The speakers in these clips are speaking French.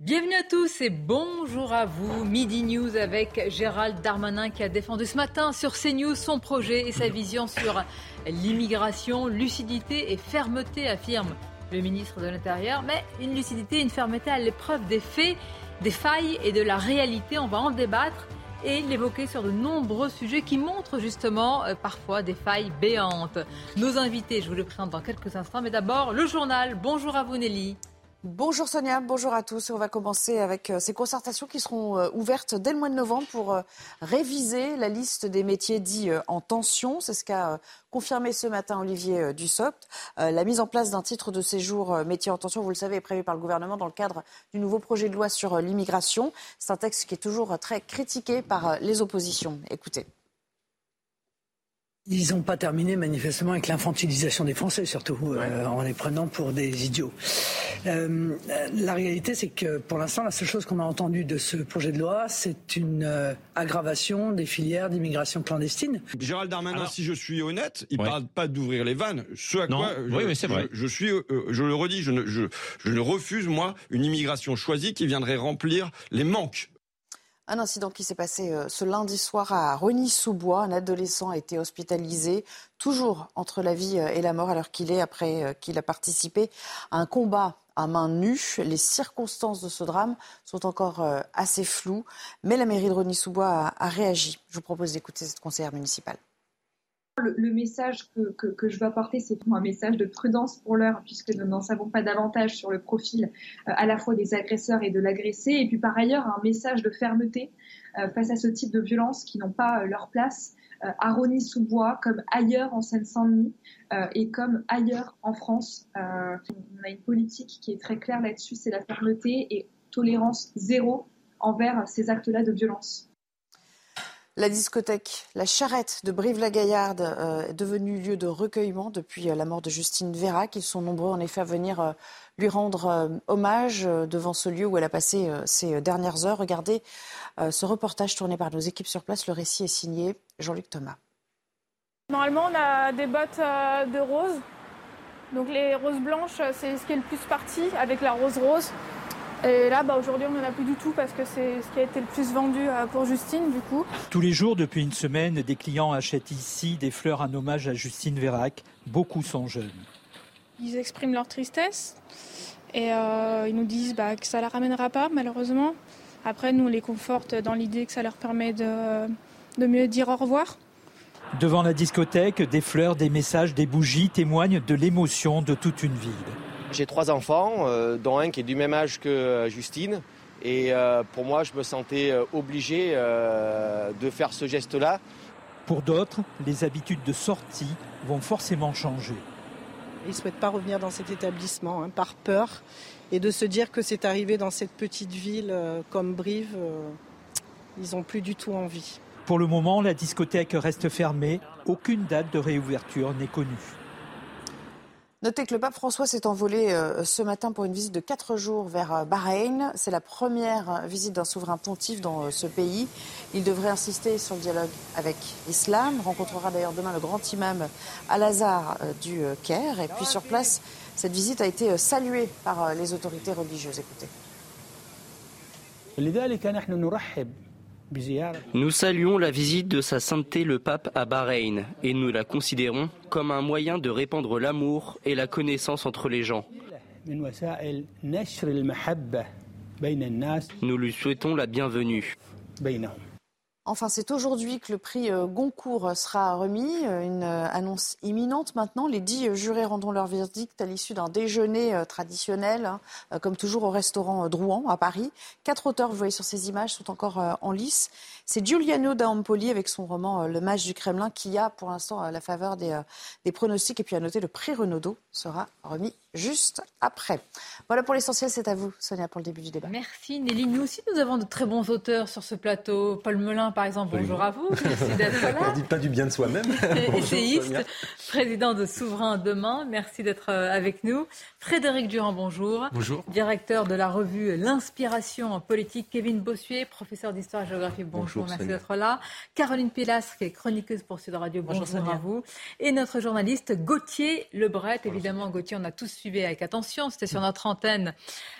Bienvenue à tous et bonjour à vous. Midi News avec Gérald Darmanin qui a défendu ce matin sur CNews son projet et sa vision sur l'immigration. Lucidité et fermeté, affirme le ministre de l'Intérieur. Mais une lucidité et une fermeté à l'épreuve des faits, des failles et de la réalité. On va en débattre et l'évoquer sur de nombreux sujets qui montrent justement euh, parfois des failles béantes. Nos invités, je vous les présente dans quelques instants, mais d'abord le journal. Bonjour à vous Nelly. Bonjour Sonia, bonjour à tous. On va commencer avec euh, ces concertations qui seront euh, ouvertes dès le mois de novembre pour euh, réviser la liste des métiers dits en tension. C'est ce qu'a confirmé ce matin Olivier Dussopt. La mise en place d'un titre de séjour métier en tension, vous le savez, est prévue par le gouvernement dans le cadre du nouveau projet de loi sur l'immigration. C'est un texte qui est toujours très critiqué par les oppositions. Écoutez. Ils n'ont pas terminé manifestement avec l'infantilisation des Français, surtout euh, en les prenant pour des idiots. Euh, la réalité, c'est que pour l'instant, la seule chose qu'on a entendue de ce projet de loi, c'est une euh, aggravation des filières d'immigration clandestine. Gérald Darmanin, si je suis honnête, il ne parle pas d'ouvrir les vannes. Ce à quoi oui, mais c'est vrai. Je, suis, je le redis, je ne, je, je ne refuse moi une immigration choisie qui viendrait remplir les manques un incident qui s'est passé euh, ce lundi soir à Rony-sous-Bois. Un adolescent a été hospitalisé, toujours entre la vie euh, et la mort, alors qu'il est après euh, qu'il a participé à un combat à main nue. Les circonstances de ce drame sont encore assez floues, mais la mairie de Rony-sous-Bois a, réagi. Je vous propose d'écouter cette conseillère municipale. Le, message que, je veux apporter, c'est un message de prudence pour l'heure, puisque nous n'en savons pas davantage sur le profil euh, à la fois des agresseurs et de l'agressé. Et puis par ailleurs, un message de fermeté euh, face à ce type de violences qui n'ont pas euh, leur place à Rony-sous-Bois, comme ailleurs en Seine-Saint-Denis et comme ailleurs en France. on a une politique qui est très claire là-dessus, c'est la fermeté et tolérance zéro envers ces actes-là de violence. La discothèque La Charrette de Brive-la-Gaillarde euh, est devenue lieu de recueillement depuis euh, la mort de Justine Vérac. Ils sont nombreux en effet à venir euh, lui rendre hommage devant ce lieu où elle a passé ses dernières heures. Regardez ce reportage tourné par nos équipes sur place. Le récit est signé Jean-Luc Thomas. Normalement, on a des bottes de rose. Donc les roses blanches, c'est ce qui est le plus parti avec la rose rose. Et là, bah, aujourd'hui, on n'en a plus du tout parce que c'est ce qui a été le plus vendu euh, pour Justine, du coup. Tous les jours, depuis une semaine, des clients achètent ici des fleurs en hommage à Justine Vérac. Beaucoup sont jeunes. Ils expriment leur tristesse et euh, ils nous disent bah, que ça ne la ramènera pas, malheureusement. Après, nous, on les conforte dans l'idée que ça leur permet de, de mieux dire au revoir. Devant la discothèque, des fleurs, des messages, des bougies témoignent de l'émotion de toute une ville. J'ai trois enfants, euh, dont un qui est du même âge que euh, Justine. Et euh, pour moi, je me sentais obligé de faire ce geste-là. Pour d'autres, les habitudes de sortie vont forcément changer. Ils ne souhaitent pas revenir dans cet établissement hein, par peur et de se dire que c'est arrivé dans cette petite ville comme Brive, ils n'ont plus du tout envie. Pour le moment, la discothèque reste fermée. Aucune date de réouverture n'est connue. Notez que le pape François s'est envolé euh, ce matin pour une visite de quatre jours vers euh, Bahreïn. C'est la première euh, visite d'un souverain pontife dans ce pays. Il devrait insister sur le dialogue avec l'islam. Rencontrera d'ailleurs demain le grand imam Al-Azhar du Caire. Et puis sur place, cette visite a été saluée par les autorités religieuses. Écoutez. Nous saluons la visite de Sa Sainteté le Pape à Bahreïn et nous la considérons comme un moyen de répandre l'amour et la connaissance entre les gens. Nous lui souhaitons la bienvenue. Enfin, c'est aujourd'hui que le prix euh, Goncourt sera remis. Euh, une euh, annonce imminente maintenant. Les dix jurés rendront leur verdict à l'issue d'un déjeuner traditionnel, hein, comme toujours au restaurant Drouan à Paris. Quatre auteurs, vous voyez sur ces images, sont encore en lice. C'est Giuliano d'Ampoli avec son roman Le Mage du Kremlin qui a pour l'instant la faveur des, des pronostics. Et puis à noter, le prix Renaudot sera remis juste après. Voilà pour l'essentiel, c'est à vous, Sonia, pour le début du débat. Merci Nelly. Nous aussi, nous avons de très bons auteurs sur ce plateau. Paul Melun, par exemple, bonjour à vous. Merci d'être là. On ne dit pas du bien de soi-même. Essayiste, président de Souverain Demain, merci d'être euh, avec nous. Frédéric Durand, bonjour. Bonjour. Directeur de la revue L'Inspiration en politique. Kevin Bossuet, professeur d'histoire et géographie, bonjour, merci d'être là. Caroline Pilastre, qui est chroniqueuse pour Sud Radio, bonjour, bonjour à vous. Et notre journaliste Gauthier Lebret, évidemment, Gauthier, on a tous suivi avec attention. C'était sur notre antenne.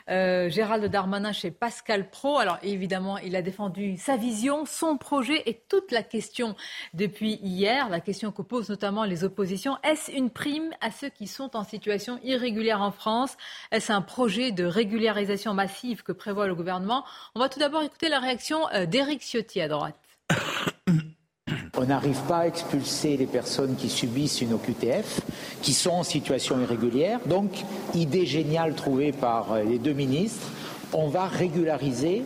Euh, Gérald Darmanin chez Pascal Pro. Alors évidemment, il a défendu sa vision, son projet et toute la question depuis hier, la question que posent notamment les oppositions. Est-ce une prime à ceux qui sont en situation irrégulière en France? Est-ce un projet de régularisation massive que prévoit le gouvernement? On va tout d'abord écouter la réaction euh, d'Éric Ciotti On n'arrive pas à expulser les personnes qui subissent une OQTF, qui sont en situation irrégulière. Donc, idée géniale trouvée par euh, les deux ministres, on va régulariser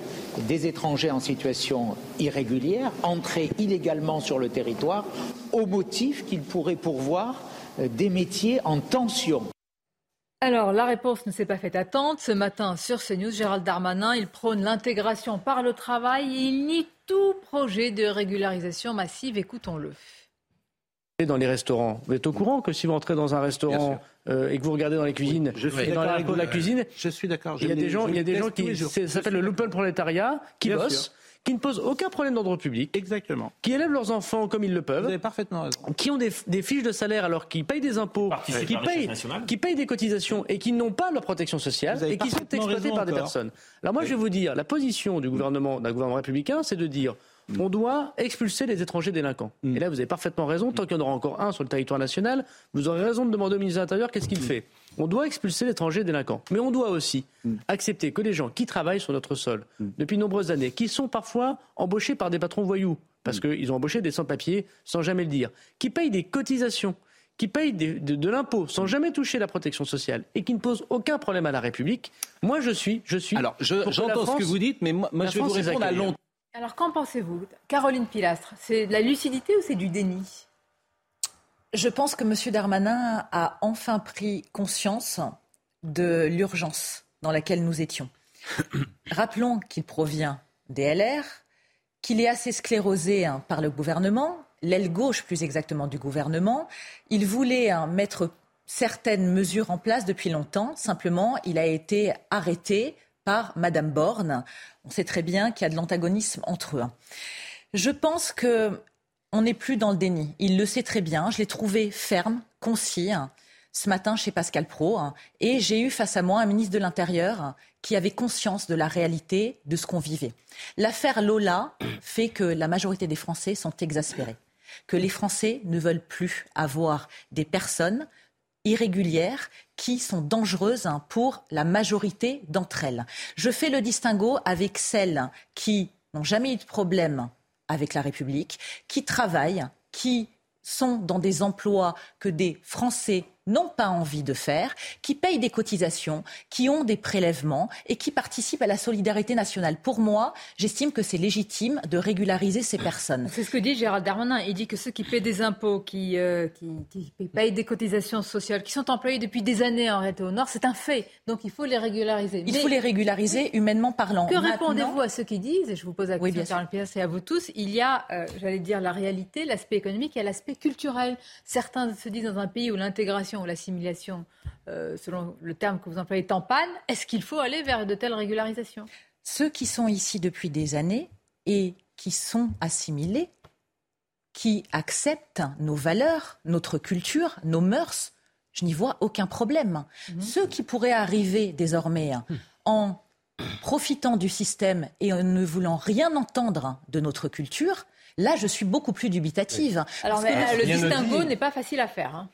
des étrangers en situation irrégulière, entrés illégalement sur le territoire, au motif qu'ils pourraient pourvoir euh, des métiers en tension. Alors, la réponse ne s'est pas fait attendre. Ce matin, sur CNews, Gérald Darmanin, il prône l'intégration par le travail et il nie tout projet de régularisation massive. Écoutons-le. Dans les restaurants, vous êtes au courant que si vous entrez dans un restaurant euh, et que vous regardez dans les cuisines, je suis dans les de la cuisine, je suis d'accord. Il y a des gens, il y a des gens qui, ça s'appelle le loupel prolétariat, qui bossent qui ne posent aucun problème d'ordre public. Exactement. Qui élèvent leurs enfants comme ils le peuvent. Vous avez parfaitement raison. Qui ont des, fiches de salaire alors qu'ils payent des impôts, qui payent, qui payent des cotisations et qui n'ont pas leur protection sociale et qui sont exploités par des personnes. Alors moi, je vais vous dire, la position du gouvernement, d'un gouvernement républicain, c'est de dire. On doit expulser les étrangers délinquants. Mm. Et là, vous avez parfaitement raison. Tant qu'il y en aura encore un sur le territoire national, vous aurez raison de demander au ministre de l'Intérieur qu'est-ce qu'il mm. fait. On doit expulser l'étranger délinquant. Mais on doit aussi mm. accepter que les gens qui travaillent sur notre sol mm. depuis de nombreuses années, qui sont parfois embauchés par des patrons voyous, parce mm. qu'ils ont embauché des sans-papiers sans jamais le dire, qui payent des cotisations, qui payent de, l'impôt sans jamais toucher la protection sociale et qui ne posent aucun problème à la République, moi je suis, je suis. Alors j'entends ce que vous dites, mais moi, je vais vous répondre à long. Alors qu'en pensez-vous, Caroline Pilastre? C'est de la lucidité ou c'est du déni? Je pense que M. Darmanin a enfin pris conscience de l'urgence dans laquelle nous étions. Rappelons qu'il provient des LR, qu'il est assez sclérosé hein, par le gouvernement, l'aile gauche plus exactement du gouvernement. Il voulait hein, mettre certaines mesures en place depuis longtemps. Simplement, il a été arrêté par Madame Borne. On sait très bien qu'il y a de l'antagonisme entre eux. Je pense que on n'est plus dans le déni. Il le sait très bien. Je l'ai trouvé ferme, concis hein, ce matin chez Pascal Pro. Hein, et j'ai eu face à moi un ministre de l'Intérieur qui avait conscience de la réalité de ce qu'on vivait. L'affaire Lola fait que la majorité des Français sont exaspérés. Que les Français ne veulent plus avoir des personnes irrégulières qui sont dangereuses hein, pour la majorité d'entre elles. Je fais le distinguo avec celles qui n'ont jamais eu de problème avec la République, qui travaillent, qui sont dans des emplois que des Français n'ont pas envie de faire, qui payent des cotisations, qui ont des prélèvements et qui participent à la solidarité nationale. Pour moi, j'estime que c'est légitime de régulariser ces personnes. C'est ce que dit Gérald Darmanin. Il dit que ceux qui paient des impôts, qui, euh, qui, payent des cotisations sociales, qui sont employés depuis des années en réalité au Nord, c'est un fait. Donc il faut les régulariser. Il faut les régulariser humainement parlant. Que répondez-vous à ceux qui disent, et je vous pose la question, oui, et à vous tous, il y a, euh, j'allais dire, la réalité, l'aspect économique et l'aspect culturel. Certains se disent dans un pays où l'intégration ou l'assimilation, euh, selon le terme que vous employez, est en panne, est-ce qu'il faut aller vers de telles régularisations? Ceux qui sont ici depuis des années et qui sont assimilés, qui acceptent nos valeurs, notre culture, nos mœurs, je n'y vois aucun problème. Mhm. Ceux qui pourraient arriver désormais en profitant du système et en ne voulant rien entendre de notre culture, là, je suis beaucoup plus dubitative. Alors, le distinguo n'est pas facile à faire. Hein.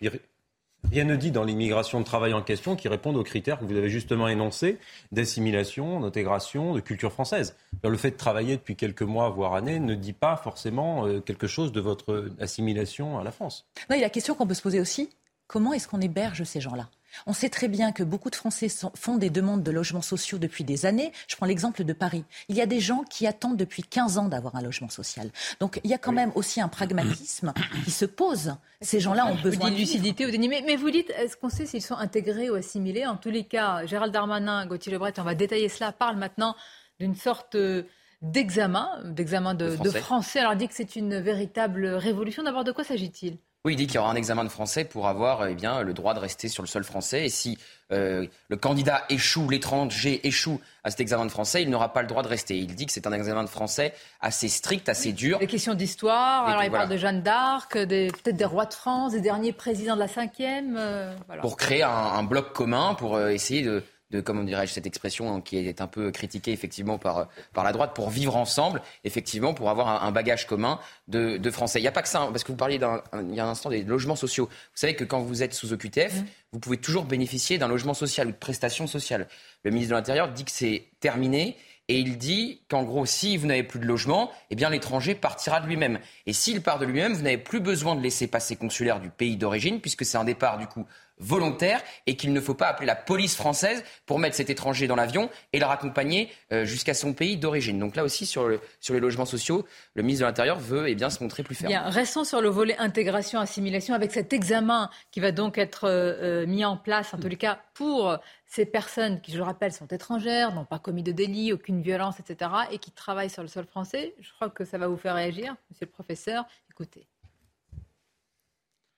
Rien ne dit dans l'immigration de travail en question qui répondent aux critères que vous avez justement énoncés d'assimilation, d'intégration, de culture française. Le fait de travailler depuis quelques mois, voire années, ne dit pas forcément euh, quelque chose de votre assimilation à la France. Non, il la question qu'on peut se poser aussi, comment est-ce qu'on héberge ces gens-là? On sait très bien que beaucoup de Français font des demandes de logements sociaux depuis des années. Je prends l'exemple de Paris. Il y a des gens qui attendent depuis 15 ans d'avoir un logement social. Donc il y a quand même aussi un pragmatisme qui se pose. Ces gens-là ont besoin de lucidité ou Mais, mais vous dites, est-ce qu'on sait s'ils sont intégrés ou assimilés? En tous les cas, Gérald Darmanin, Gauthier Lebret, on va détailler cela, parle maintenant d'une sorte euh, d'examen, d'examen de, de, français. Alors, il dit que c'est une véritable révolution. D'abord, de quoi s'agit-il? Oui, il dit qu'il y aura un examen de français pour avoir eh bien, le droit de rester sur le sol français. Et si euh, le candidat échoue, l'étranger échoue à cet examen de français, il n'aura pas le droit de rester. Il dit que c'est un examen de français assez strict, assez dur. Des questions d'histoire, alors il parle de Jeanne d'Arc, peut-être des rois de France, des derniers présidents de la cinquième. Euh, pour créer un, bloc commun, pour euh, essayer de de comment dirais-je cette expression hein, qui est un peu critiquée effectivement par par la droite pour vivre ensemble effectivement pour avoir un, bagage commun de, de, français. Il n'y a pas que ça hein, parce que vous parliez d'un il y a un instant des logements sociaux. Vous savez que quand vous êtes sous OQTF, mmh. vous pouvez toujours bénéficier d'un logement social ou de prestations sociales. Le ministre de l'Intérieur dit que c'est terminé et il dit qu'en gros, si vous n'avez plus de logement, eh bien l'étranger partira de lui-même. Et s'il part de lui-même, vous n'avez plus besoin de laisser passer consulaire du pays d'origine, puisque c'est un départ du coup volontaire et qu'il ne faut pas appeler la police française pour mettre cet étranger dans l'avion et le raccompagner euh, jusqu'à son pays d'origine. Donc là aussi, sur, les logements sociaux, le ministre de l'Intérieur veut eh bien, se montrer plus ferme. Bien, restons sur le volet intégration-assimilation avec cet examen qui va donc être euh, euh, mis en place, en tous les cas, pour ces personnes qui, je le rappelle, sont étrangères, n'ont pas commis de délit, aucune violence, etc., et qui travaillent sur le sol français. Je crois que ça va vous faire réagir, monsieur le professeur. Écoutez.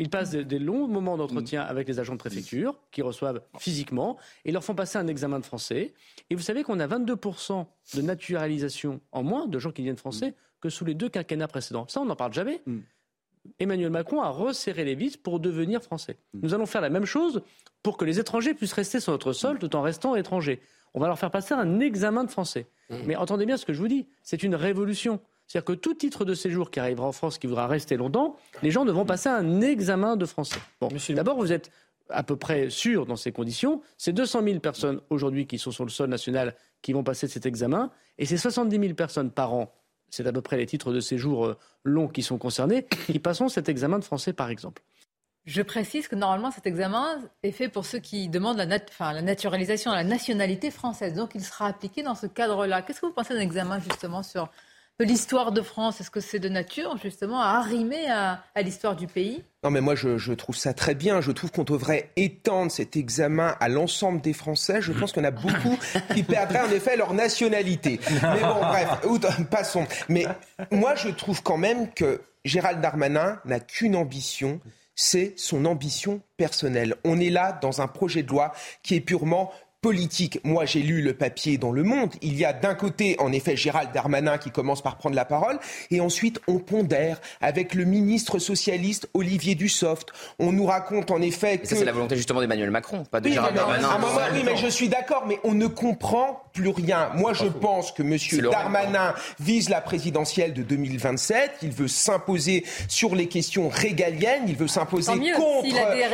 Ils passent des, longs moments d'entretien avec les agents de préfecture qui reçoivent physiquement et leur font passer un examen de français. Et vous savez qu'on a 22% de naturalisation en moins de gens qui viennent français que sous les deux quinquennats précédents. Ça, on n'en parle jamais. Mm. Emmanuel Macron a resserré les vis pour devenir français. Mm. Nous allons faire la même chose pour que les étrangers puissent rester sur notre sol tout en restant étrangers. On va leur faire passer un examen de français. Mm. Mais entendez bien ce que je vous dis, c'est une révolution. C'est-à-dire que tout titre de séjour qui arrivera en France, qui voudra rester longtemps, les gens devront passer un examen de français. Bon, d'abord, vous êtes à peu près sûr dans ces conditions. C'est 200 000 personnes aujourd'hui qui sont sur le sol national qui vont passer cet examen, et c'est 70 000 personnes par an, c'est à peu près les titres de séjour euh, longs qui sont concernés, qui passeront cet examen de français, par exemple. Je précise que normalement, cet examen est fait pour ceux qui demandent la, la naturalisation, la nationalité française. Donc, il sera appliqué dans ce cadre-là. Qu'est-ce que vous pensez d'un examen justement sur l'histoire de France Est-ce que c'est de nature justement à arrimer à, l'histoire du pays? Non, mais moi, je, trouve ça très bien. Je trouve qu'on devrait étendre cet examen à l'ensemble des Français. Je pense qu'on a beaucoup qui perdraient en effet leur nationalité. Mais bon, bref, passons. Mais moi, je trouve quand même que Gérald Darmanin n'a qu'une ambition, c'est son ambition personnelle. On est là dans un projet de loi qui est purement politique. Moi, j'ai lu le papier dans Le Monde. Il y a d'un côté, en effet, Gérald Darmanin qui commence par prendre la parole, et ensuite on pondère avec le ministre socialiste Olivier Dussopt. On nous raconte en effet que... ça, c'est la volonté justement d'Emmanuel Macron, pas de Gérald Darmanin. oui, mais je suis d'accord, mais on ne comprend plus rien. Moi, je pense que M. Darmanin vise la présidentielle de 2027. Il veut s'imposer sur les questions régaliennes. Il veut s'imposer contre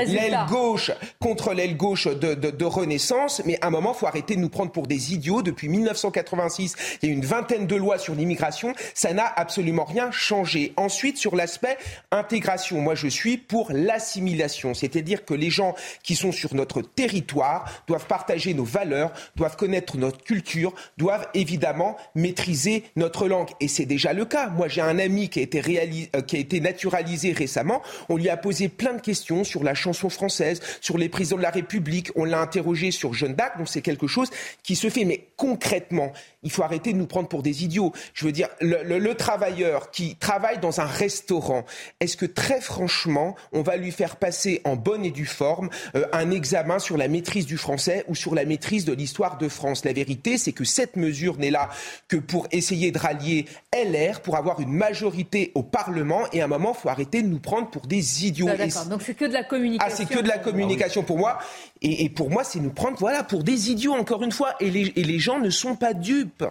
l'aile gauche, contre l'aile gauche de, de, de Renaissance. Mais à un moment, faut arrêter de nous prendre pour des idiots. Depuis 1986, il y a une vingtaine de lois sur l'immigration. Ça n'a absolument rien changé. Ensuite, sur l'aspect intégration, moi, je suis pour l'assimilation. C'est-à-dire que les gens qui sont sur notre territoire doivent partager nos valeurs, doivent connaître notre culture, doivent évidemment maîtriser notre langue. Et c'est déjà le cas. Moi, j'ai un ami qui a été, euh, qui a été naturalisé récemment. On lui a posé plein de questions sur la chanson française, sur les prisons de la République. On l'a interrogé sur Jeanne d'Arc donc c'est quelque chose qui se fait. Mais concrètement, il faut arrêter de nous prendre pour des idiots. Je veux dire, le, travailleur qui travaille dans un restaurant, est-ce que très franchement, on va lui faire passer en bonne et due forme euh, un examen sur la maîtrise du français ou sur la maîtrise de l'histoire de France? La vérité, c'est que cette mesure n'est là que pour essayer de rallier LR, pour avoir une majorité au Parlement. Et à un moment, il faut arrêter de nous prendre pour des idiots. Ah, d'accord, donc c'est que de la communication. Ah, c'est que de la communication pour moi. Et, et pour moi, c'est nous prendre voilà, pour des idiots, encore une fois. Et les, et les gens ne sont pas dupes.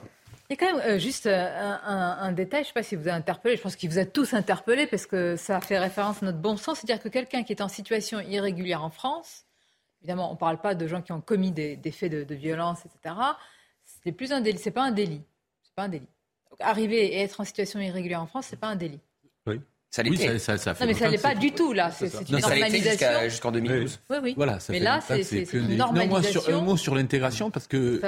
Il y a quand même euh, juste euh, un, détail, je ne sais pas si vous a interpellé, je pense qu'il vous a tous interpellé parce que ça fait référence à notre bon sens, c'est-à-dire que quelqu'un qui est en situation irrégulière en France, évidemment on ne parle pas de gens qui ont commis des, faits de, violence, etc., c'est plus un délit, c'est pas un délit. C'est pas un délit. arriver et être en situation irrégulière en France, c'est pas un délit. Oui. Ça oui, ça, ça, fait non, mais ça n'est pas du tout, là. C'est une normalisation. Jusqu'en 2012. Oui, oui. Voilà, mais là, c'est une normalisation. Non, moi, un mot sur l'intégration, parce que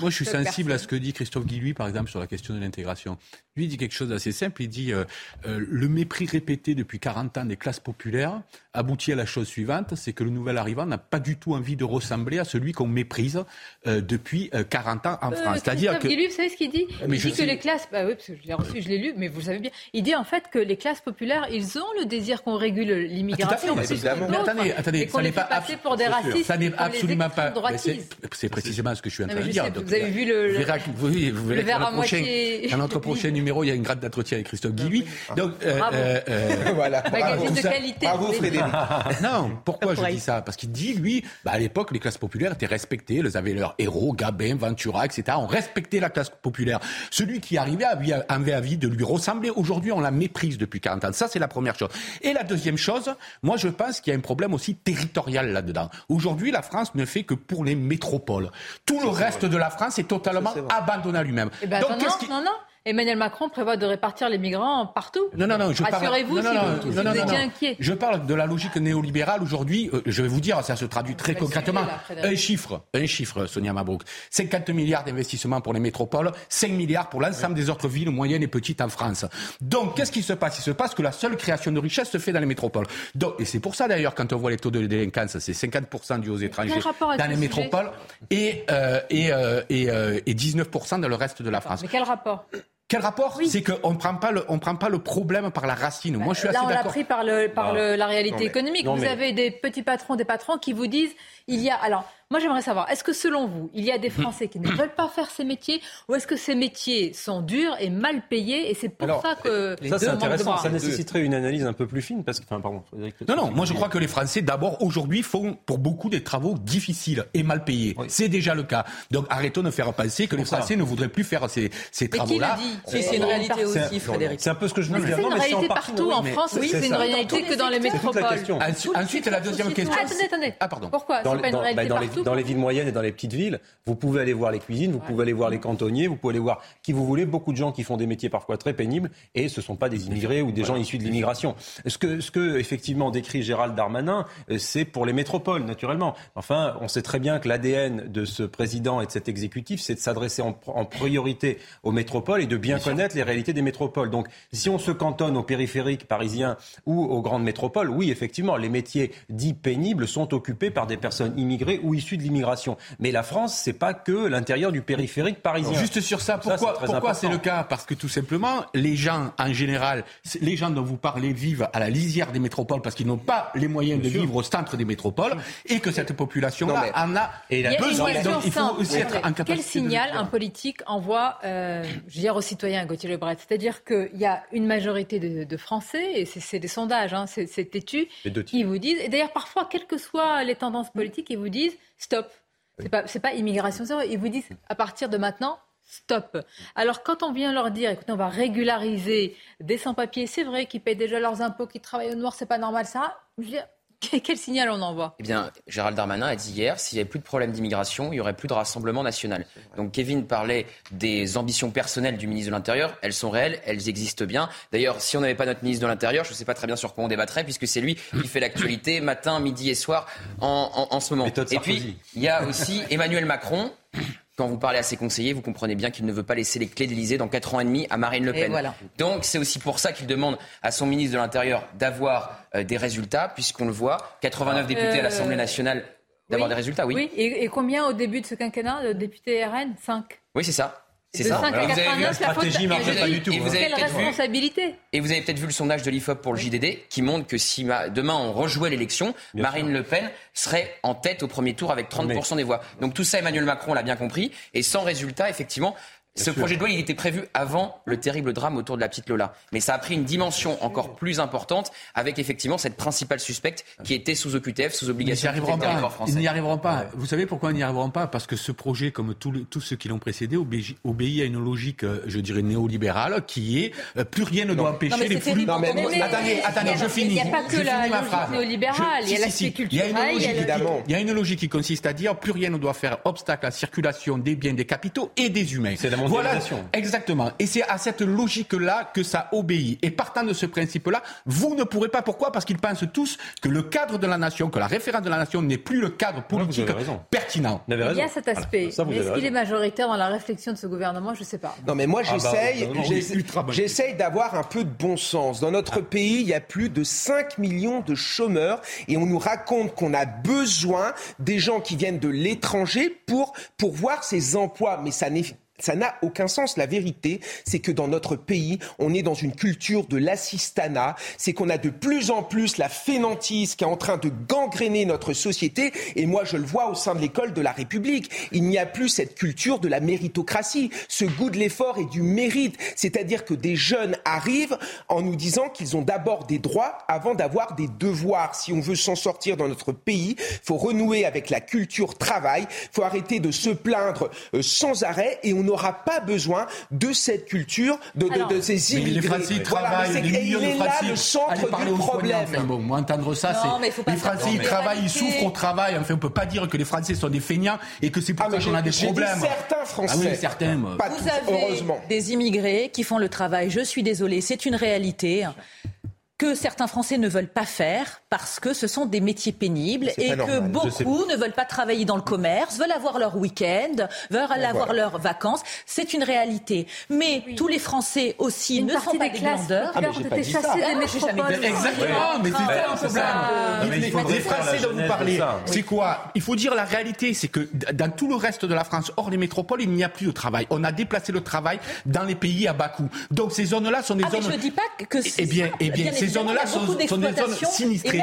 moi, je suis sensible à ce que dit Christophe Guilluy, par exemple, sur la question de l'intégration. Lui, il dit quelque chose d'assez simple. Il dit euh, euh, le mépris répété depuis 40 ans des classes populaires aboutit à la chose suivante, c'est que le nouvel arrivant n'a pas du tout envie de ressembler à celui qu'on méprise euh, depuis 40 ans en France. C'est-à-dire que... Vous savez ce qu'il dit Il dit que les classes... Bah oui, parce que je l'ai reçu, je l'ai lu, mais vous savez bien. Il dit en fait que les classes populaires, ils ont le désir qu'on régule l'immigration. Ah, mais attendez, attendez, ça n'est pas pour des racistes. Ça n'est absolument pas. C'est précisément ce que je suis en train de dire. Vous avez vu le, oui, vous verrez dans, notre prochain, dans notre prochain numéro, il y a une grade d'entretien avec Christophe Guilluy. Donc, euh, euh, euh, voilà. Magazine de qualité. Bravo Frédéric. Non, pourquoi je dis ça? Parce qu'il dit, lui, bah, à l'époque, les classes populaires étaient respectées. Elles avaient leurs héros, Gabin, Ventura, etc. On respectait la classe populaire. Celui qui arrivait avait envie de lui ressembler. Aujourd'hui, on la méprise depuis 40 ans. Ça, c'est la première chose. Et la deuxième chose, moi je pense qu'il y a un problème aussi territorial là-dedans. Aujourd'hui, la France ne fait que pour les métropoles. Tout le reste de la France est totalement abandonné à lui-même. Eh ben, Donc, non, non, non. Emmanuel Macron prévoit de répartir les migrants partout. Non, non, non. Rassurez-vous si, vous, étiez inquiet. Je parle de la logique néolibérale aujourd'hui. Euh, je vais vous dire, ça se traduit très concrètement. un chiffre, un chiffre, Sonia Mabrouk. 50 milliards d'investissements pour les métropoles, 5 milliards pour l'ensemble des autres villes moyennes et petites en France. Donc, qu'est-ce qui se passe? Il se passe que la seule création de richesse se fait dans les métropoles. Donc, et c'est pour ça d'ailleurs, quand on voit les taux de délinquance, c'est 50% dû aux étrangers dans les métropoles et, euh, et, euh, et, et 19% dans le reste de la France. Mais quel rapport? Quel rapport C'est qu'on ne prend pas le, on prend pas le problème par la racine. Moi, je suis Là, on l'a pris par, le, par ah. la réalité économique. vous avez des petits patrons, des patrons qui vous disent il y a. Alors, moi, j'aimerais savoir, est-ce que selon vous, il y a des hmm. Français qui ne veulent pas faire ces métiers ou est-ce que ces métiers sont durs et mal payés et c'est pour ça que. Ça, c'est intéressant. Ça nécessiterait une analyse un peu plus fine parce que. Enfin, pardon. Non, non, moi, je crois que les Français, d'abord, aujourd'hui, font pour beaucoup des travaux difficiles et mal payés. C'est déjà le cas. Donc, arrêtons de faire penser que les Français ne voudraient plus faire ces, ces travaux-là. C'est une réalité aussi, Frédéric. C'est un peu ce que je veux dire. C'est une réalité partout en France, oui, c'est une réalité que dans les métropoles. Ensuite, la deuxième question. Attendez, attendez. Ah, pardon. Pourquoi? C'est pas une réalité partout? Dans les villes moyennes et dans les petites villes, vous pouvez aller voir les cuisines, vous pouvez aller voir les cantonniers, vous pouvez aller voir qui vous voulez. Beaucoup de gens qui font des métiers parfois très pénibles et ce ne sont pas des immigrés ou des gens issus de l'immigration. Ce que, ce que effectivement décrit Gérald Darmanin, euh, c'est pour les métropoles, naturellement. Enfin, on sait très bien que l'ADN de ce président et de cet exécutif, c'est de s'adresser en, priorité aux métropoles et de bien, connaître les réalités des métropoles. Donc, si on se cantonne aux périphériques parisiens ou aux grandes métropoles, oui, effectivement, les métiers dits pénibles sont occupés par des personnes immigrées ou issus de l'immigration. Mais la France, c'est pas que l'intérieur du périphérique parisien. Juste sur ça, pourquoi, pourquoi c'est le cas? Parce que tout simplement, les gens en général, les gens dont vous parlez vivent à la lisière des métropoles parce qu'ils n'ont pas les moyens de vivre au centre des métropoles et que cette population-là en a, et a besoin. Donc il faut aussi être en Quel signal un politique envoie, euh, je veux dire, aux citoyens, Gauthier Lebret? C'est-à-dire qu'il y a une majorité de, Français, et c'est des sondages, hein, c'est têtu, qui vous disent, et d'ailleurs parfois, quelles que soient les tendances politiques, ils vous disent stop. C'est pas, pas immigration zéro. Ils vous disent à partir de maintenant, stop. Alors quand on vient leur dire, écoutez, on va régulariser des sans-papiers, c'est vrai qu'ils payent déjà leurs impôts, qu'ils travaillent au noir, c'est pas normal ça. Je veux dire, Quel signal on envoie? Eh bien, Gérald Darmanin a dit hier, s'il n'y avait plus de problème d'immigration, il n'y aurait plus de rassemblement national. Donc Kevin parlait des ambitions personnelles du ministre de l'Intérieur. Elles sont réelles, elles existent bien. D'ailleurs, si on n'avait pas notre ministre de l'Intérieur, je ne sais pas très bien sur quoi on débattrait, puisque c'est lui qui fait l'actualité matin, midi et soir en, en ce moment. Et puis, il y a aussi Emmanuel Macron quand vous parlez à ses conseillers, vous comprenez bien qu'il ne veut pas laisser les clés de l'Elysée dans 4 ans et demi à Marine Le Pen. Donc c'est aussi pour ça qu'il demande à son ministre de l'Intérieur d'avoir euh, des résultats, puisqu'on le voit, 89 députés à euh, l'Assemblée nationale, d'avoir des résultats, oui. Oui, et, et, combien au début de ce quinquennat de députés RN 5 Oui, c'est ça. C'est ça. Alors, vous avez vu la stratégie marche pas du tout. Et vous avez responsabilité Et vous avez peut-être vu le sondage de l'IFOP pour le JDD qui montre que si demain on rejouait l'élection, Marine Le Pen serait en tête au premier tour avec 30% des voix. Donc tout ça, Emmanuel Macron l'a bien compris. Et sans résultat, effectivement, Ce projet de loi, il était prévu avant le terrible drame autour de la petite Lola. Mais ça a pris une dimension encore plus importante avec effectivement cette principale suspecte qui était sous OQTF, sous obligation de territoire français. Ils n'y arriveront pas. Vous savez pourquoi ils n'y arriveront pas? Parce que ce projet, comme tous ceux qui l'ont précédé, obéit à une logique, euh, je dirais, néolibérale qui est euh, plus rien ne doit empêcher les flux. Non, mais, attendez, attendez, je finis. Il n'y a pas que la logique néolibérale, il y a l'aspect culturel. Il y a une logique qui consiste à dire plus rien ne doit faire obstacle à la circulation des biens, des capitaux et des humains. Mondialisation. exactement. Et c'est à cette logique-là que ça obéit. Et partant de ce principe-là, vous ne pourrez pas. Pourquoi? Parce qu'ils pensent tous que le cadre de la nation, que la référence de la nation n'est plus le cadre politique pertinent. Il y a cet aspect. mais est-ce qu'il est majoritaire dans la réflexion de ce gouvernement? Je ne sais pas. Non, mais moi, ah bah, j'essaye, j'essaye d'avoir un peu de bon sens. Dans notre ah. pays, il y a plus de 5 millions de chômeurs et on nous raconte qu'on a besoin des gens qui viennent de l'étranger pour voir ces emplois. Mais ça n'est ça n'a aucun sens. La vérité, c'est que dans notre pays, on est dans une culture de l'assistanat. C'est qu'on a de plus en plus la fainéantise qui est en train de gangréner notre société. Et moi, je le vois au sein de l'école de la République. Il n'y a plus cette culture de la méritocratie, ce goût de l'effort et du mérite. C'est-à-dire que des jeunes arrivent en nous disant qu'ils ont d'abord des droits avant d'avoir des devoirs. Si on veut s'en sortir dans notre pays, faut renouer avec la culture travail. Il faut arrêter de se plaindre euh, sans arrêt et on n'aura pas besoin de cette culture, de, de, de ces immigrés. les Français travaillent, les millions de Français. le centre du problème. Enfin, bon, moi, entendre ça, c'est les Français ils travaillent, ils souffrent au travail. Enfin, on peut pas dire que les Français sont des feignants et que c'est pour ah, ça qu'on a des problèmes. certains Français. Ah oui, certains. Pas Vous avez heureusement. des immigrés qui font le travail. Je suis désolée, c'est une réalité que certains Français ne veulent pas faire parce que ce sont des métiers pénibles et que beaucoup ne veulent pas travailler dans le commerce, veulent avoir leur week-end, veulent avoir leurs vacances. C'est une réalité. Mais tous les Français aussi ne sont pas des glandeurs. Ah, mais j'ai pas dit ça. Exactement, mais c'est ça le problème. Les Français dont vous parlez, c'est quoi? Il faut dire la réalité, c'est que dans tout le reste de la France, hors les métropoles, il n'y a plus de travail. On a déplacé le travail dans les pays à bas coût. Donc ces zones-là sont des ah, zones. Mais je ne dis pas que c'est. Eh bien, eh bien, ces zones-là sont, des zones sinistrées.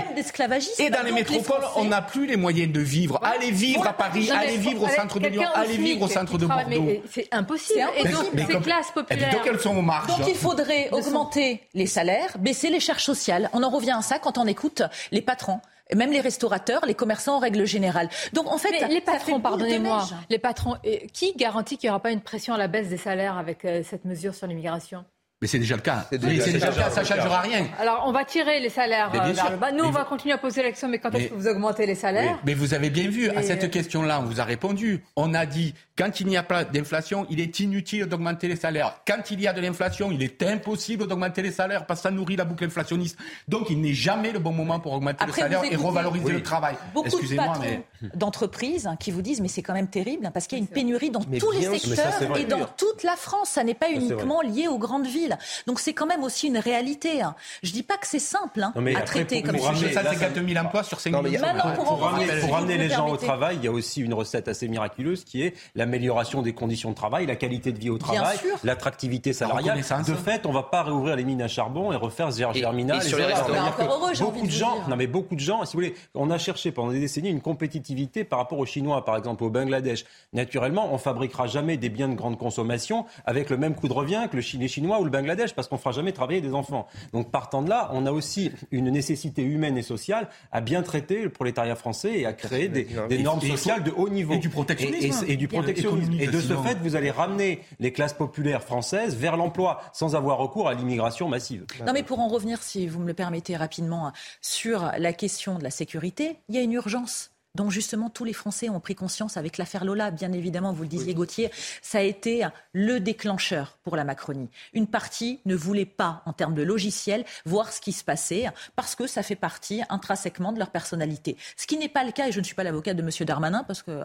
Et, dans les métropoles, on n'a plus les moyens de vivre. Allez vivre à Paris, allez vivre au centre de Lyon, allez vivre au centre de Bordeaux. C'est impossible. Et donc, ces classes populaires. Donc, elles sont aux marges. Donc, il faudrait augmenter les salaires, baisser les charges sociales. On en revient à ça quand on écoute les patrons même les restaurateurs, les commerçants en règle générale. Donc en fait, les patrons, pardonnez-moi, les patrons, qui garantit qu'il n'y aura pas une pression à la baisse des salaires avec euh, cette mesure sur l'immigration? Mais c'est déjà le cas. C'est déjà, le cas, ça ne changera rien. Alors, on va tirer les salaires euh, vers le bas. Nous, on va continuer à poser la question, mais quand est-ce que vous augmentez les salaires mais, vous avez bien vu, à cette question-là, on vous a répondu. On a dit, quand il n'y a pas d'inflation, il est inutile d'augmenter les salaires. Quand il y a de l'inflation, il est impossible d'augmenter les salaires parce que ça nourrit la boucle inflationniste. Donc, il n'est jamais le bon moment pour augmenter les salaires et revaloriser le travail. Beaucoup de mais... d'entreprises qui vous disent, mais c'est quand même terrible, hein, parce qu'il y a une pénurie dans tous les secteurs et dans toute la France. Ça n'est pas uniquement lié aux grandes villes. Donc c'est quand même aussi une réalité. Hein. Je dis pas que c'est simple hein, à traiter comme sujet. Ça, c'est 4 000 emplois sur 5 000. Pour, ramener, les gens au travail, il y a aussi une recette assez miraculeuse qui est l'amélioration des conditions de travail, la qualité de vie au travail, l'attractivité salariale. De fait, on ne va pas réouvrir les mines à charbon et refaire Germinal. Et, et beaucoup de gens, non mais beaucoup de gens, si vous voulez, on a cherché pendant des décennies une compétitivité par rapport aux Chinois, par exemple au Bangladesh. Naturellement, on fabriquera jamais des biens de grande consommation avec le même coût de revient que les Chinois ou le Bangladesh parce qu'on fera jamais travailler des enfants. Donc partant de là, on a aussi une nécessité humaine et sociale à bien traiter le prolétariat français et à créer des, normes sociales de haut niveau. Et du protectionnisme. Et, du protectionnisme. Et de ce fait, vous allez ramener les classes populaires françaises vers l'emploi sans avoir recours à l'immigration massive. Non mais pour en revenir, si vous me le permettez rapidement, sur la question de la sécurité, il y a une urgence dont justement tous les Français ont pris conscience avec l'affaire Lola. Bien évidemment, vous le disiez Gauthier, ça a été le déclencheur pour la Macronie. Une partie ne voulait pas, en termes de logiciel, voir ce qui se passait parce que ça fait partie intrinsèquement de leur personnalité. Ce qui n'est pas le cas, et je ne suis pas l'avocat de M. Darmanin parce que...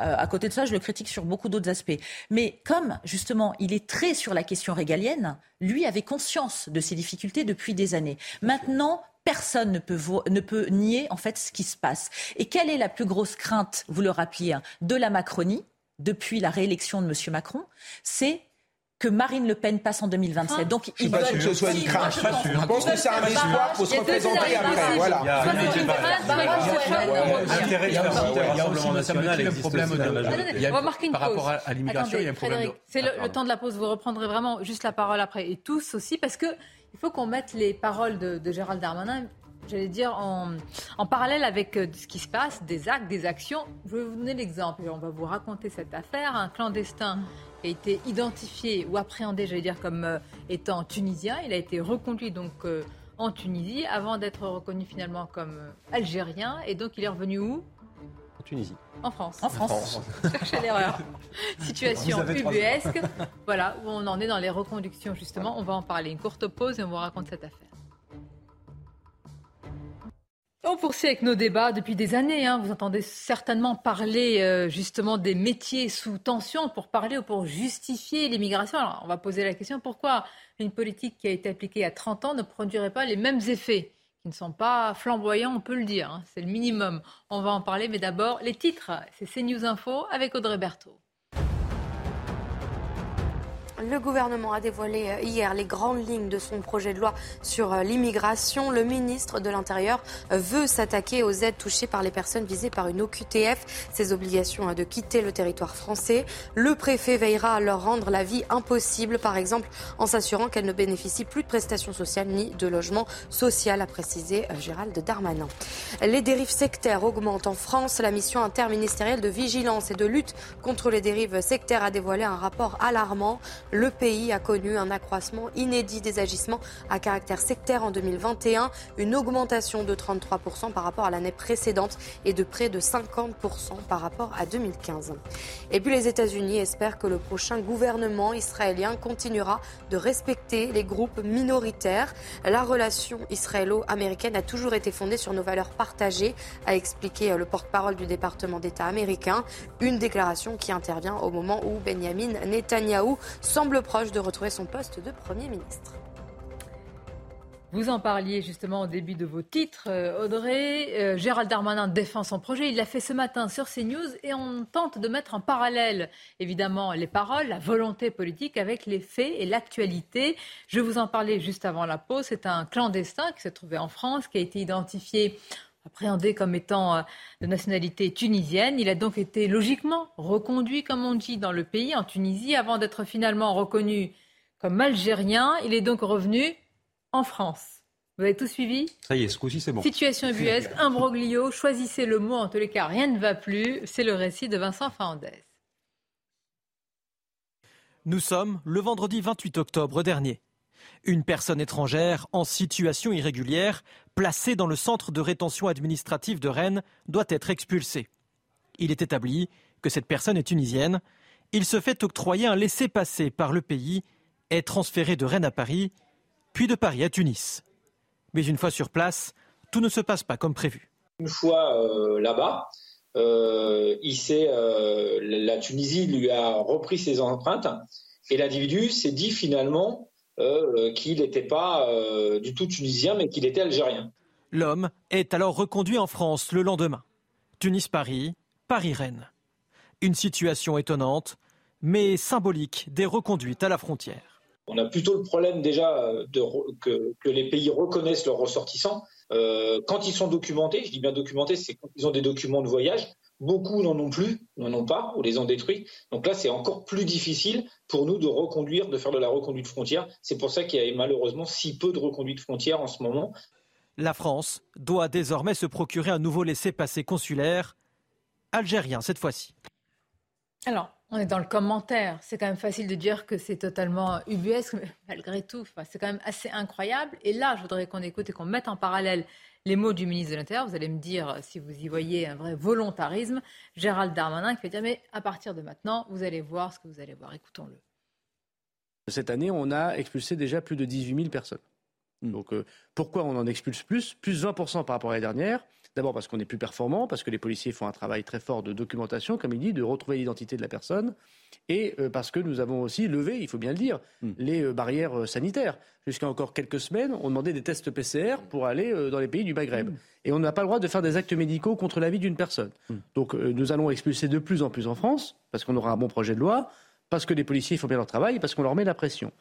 Euh, à côté de ça, je le critique sur beaucoup d'autres aspects. Mais comme, justement, il est très sur la question régalienne, lui avait conscience de ces difficultés depuis des années. Maintenant, personne ne peut, ne peut nier en fait ce qui se passe. Et quelle est la plus grosse crainte, vous le rappeliez, hein, de la Macronie depuis la réélection de M. Macron C'est que Marine Le Pen passe en 2027. Donc, je ne suis pas sûr que ce soit une crainte. Je pense que c'est un espoir pour se représenter après. Voilà. Il y a aussi, le problème On va marquer une Par rapport à l'immigration, il y a un problème. C'est le temps de la pause. Vous reprendrez vraiment juste la parole après. Et tous aussi, parce que il faut qu'on mette les paroles de, Gérald Darmanin j'allais dire, en, en, parallèle avec euh, ce qui se passe, des actes, des actions. Je vais vous donner l'exemple. On va vous raconter cette affaire. Un clandestin a été identifié ou appréhendé, j'allais dire, comme euh, étant tunisien. Il a été reconduit donc euh, en Tunisie avant d'être reconnu finalement comme algérien. Et donc il est revenu où? Tunisie. En France. En France. Cherchez l'erreur. Situation ubuesque. Voilà où on en est dans les reconductions justement. On va en parler. Une courte pause et on vous raconte cette affaire. On poursuit avec nos débats depuis des années. Hein. Vous entendez certainement parler euh, justement des métiers sous tension pour parler ou pour justifier l'immigration. Alors on va poser la question pourquoi une politique qui a été appliquée à 30 ans ne produirait pas les mêmes effets ne sont pas flamboyants, on peut le dire. Hein. C'est le minimum. On va en parler, mais d'abord les titres. C'est CNews Info avec Audrey Berthaud. Le gouvernement a dévoilé euh, hier les grandes lignes de son projet de loi sur euh, l'immigration. Le ministre de l'Intérieur euh, veut s'attaquer aux aides touchées par les personnes visées par une OQTF, ces obligations de quitter le territoire français. Le préfet veillera à leur rendre la vie impossible, par exemple en s'assurant qu'elles ne bénéficient plus de prestations sociales ni de logement social, a précisé Gérald Darmanin. Les dérives sectaires augmentent en France. La mission interministérielle de vigilance et de lutte contre les dérives sectaires a dévoilé un rapport alarmant le pays a connu un accroissement inédit des agissements à caractère sectaire en 2021, une augmentation de 33% par rapport à l'année précédente et de près de 50% par rapport à 2015. Et puis les États-Unis espèrent que le prochain gouvernement israélien continuera de respecter les groupes minoritaires. La relation israélo-américaine a toujours été fondée sur nos valeurs partagées, a expliqué le porte-parole du département d'État américain. Une déclaration qui intervient au moment où Benjamin Netanyahou semble proche de retrouver son poste de Premier ministre. Vous en parliez justement au début de vos titres, euh, Audrey. Euh, Gérald Darmanin défend son projet. Il l'a fait ce matin sur CNews et on tente de mettre en parallèle, évidemment, les paroles, la volonté politique avec les faits et l'actualité. Je vous en parlais juste avant la pause. C'est un clandestin qui s'est trouvé en France, qui a été identifié appréhendé comme étant euh, de nationalité tunisienne. Il a donc été logiquement reconduit, comme on dit, dans le pays, en Tunisie, avant d'être finalement reconnu comme algérien. Il est donc revenu en France. Vous avez tout suivi? Ça y est, ce coup-ci, c'est bon. Situation ubuesque, imbroglio, choisissez le mot, en tous les cas, rien ne va plus. C'est le récit de Vincent Fernandez. Nous sommes le vendredi 28 octobre dernier. Une personne étrangère en situation irrégulière, placée dans le centre de rétention administrative de Rennes, doit être expulsée. Il est établi que cette personne est tunisienne. Il se fait octroyer un laissez-passer par le pays, est transféré de Rennes à Paris, puis de Paris à Tunis. Mais une fois sur place, tout ne se passe pas comme prévu. Une fois euh, là-bas, euh, euh, la Tunisie lui a repris ses empreintes et l'individu s'est dit finalement euh, qu'il n'était pas euh, du tout tunisien, mais qu'il était algérien. L'homme est alors reconduit en France le lendemain. Tunis-Paris, Paris-Rennes. Une situation étonnante, mais symbolique des reconduites à la frontière. On a plutôt le problème déjà euh, de, que, que, les pays reconnaissent leurs ressortissants. Euh, quand ils sont documentés, je dis bien documentés, c'est quand ils ont des documents de voyage, Beaucoup n'en ont plus, n'en ont pas, ou les ont détruits. Donc là, c'est encore plus difficile pour nous de reconduire, de faire de la reconduite frontière. C'est pour ça qu'il y a malheureusement si peu de reconduite frontière en ce moment. La France doit désormais se procurer un nouveau laissez-passer consulaire, algérien cette fois-ci. Alors, on est dans le commentaire. C'est quand même facile de dire que c'est totalement ubuesque, mais malgré tout, c'est quand même assez incroyable. Et là, je voudrais qu'on écoute et qu'on mette en parallèle les mots du ministre de l'Intérieur. Vous allez me dire si vous y voyez un vrai volontarisme. Gérald Darmanin qui fait dire mais à partir de maintenant, vous allez voir ce que vous allez voir. Écoutons-le. Cette année, on a expulsé déjà plus de 18 000 personnes. Hmm. Donc euh, pourquoi on en expulse plus Plus 20% par rapport à l'année dernière? D'abord parce qu'on est plus performant, parce que les policiers font un travail très fort de documentation, comme il dit, de retrouver l'identité de la personne, et euh, parce que nous avons aussi levé, il faut bien le dire, hmm. les euh, barrières sanitaires. Jusqu'à encore quelques semaines, on demandait des tests PCR pour aller dans les pays du Maghreb. Hmm. Et on n'a pas le droit de faire des actes médicaux contre la vie d'une personne. Donc nous allons expulser de plus en plus en France, parce qu'on aura un bon projet de loi parce que les policiers font bien leur travail, parce qu'on leur met la pression.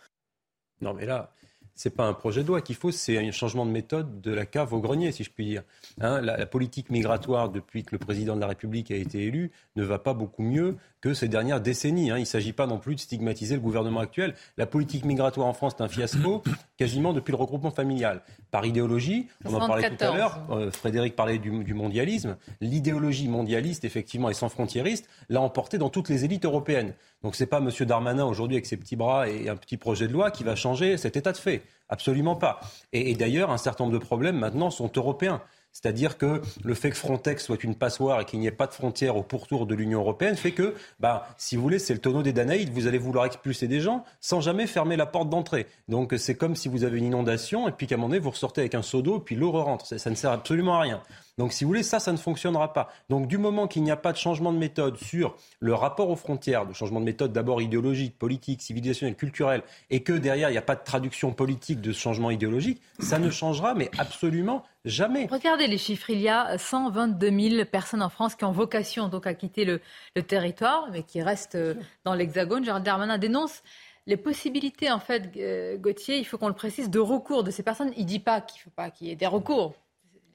Non, mais là, c'est pas un projet de loi qu'il faut, c'est un changement de méthode de la cave au grenier, si je puis dire. Hein, la, politique migratoire, depuis que le président de la République a été élu, ne va pas beaucoup mieux que ces dernières décennies. Hein. Il ne s'agit pas non plus de stigmatiser le gouvernement actuel. La politique migratoire en France est un fiasco quasiment depuis le regroupement familial. Par idéologie, on en parlait tout à l'heure, euh, Frédéric parlait du, du mondialisme, l'idéologie mondialiste, effectivement, et sans frontiériste, l'a emporté dans toutes les élites européennes. Donc ce n'est pas M. Darmanin aujourd'hui avec ses petits bras et un petit projet de loi qui va changer cet état de fait. Absolument pas. Et, d'ailleurs, un certain nombre de problèmes maintenant sont européens. C'est-à-dire que le fait que Frontex soit une passoire et qu'il n'y ait pas de frontières au pourtour de l'Union européenne fait que, bah, si vous voulez, c'est le tonneau des Danaïdes. Vous allez vouloir expulser des gens sans jamais fermer la porte d'entrée. Donc c'est comme si vous avez une inondation et puis qu'à un moment donné, vous ressortez avec un seau d'eau puis l'eau rentre. ça ne sert absolument à rien. Donc, si vous voulez, ça, ça ne fonctionnera pas. Donc, du moment qu'il n'y a pas de changement de méthode sur le rapport aux frontières, de changement de méthode d'abord idéologique, politique, civilisationnel, culturel, et que derrière, il n'y a pas de traduction politique de ce changement idéologique, ça ne changera, mais absolument jamais. Regardez les chiffres. Il y a 122 000 personnes en France qui ont vocation donc à quitter le, territoire, mais qui restent euh, dans l'Hexagone. Gérald Darmanin dénonce les possibilités, en fait, euh, Gauthier, il faut qu'on le précise, de recours de ces personnes. Il ne dit pas qu'il ne faut pas qu'il y ait des recours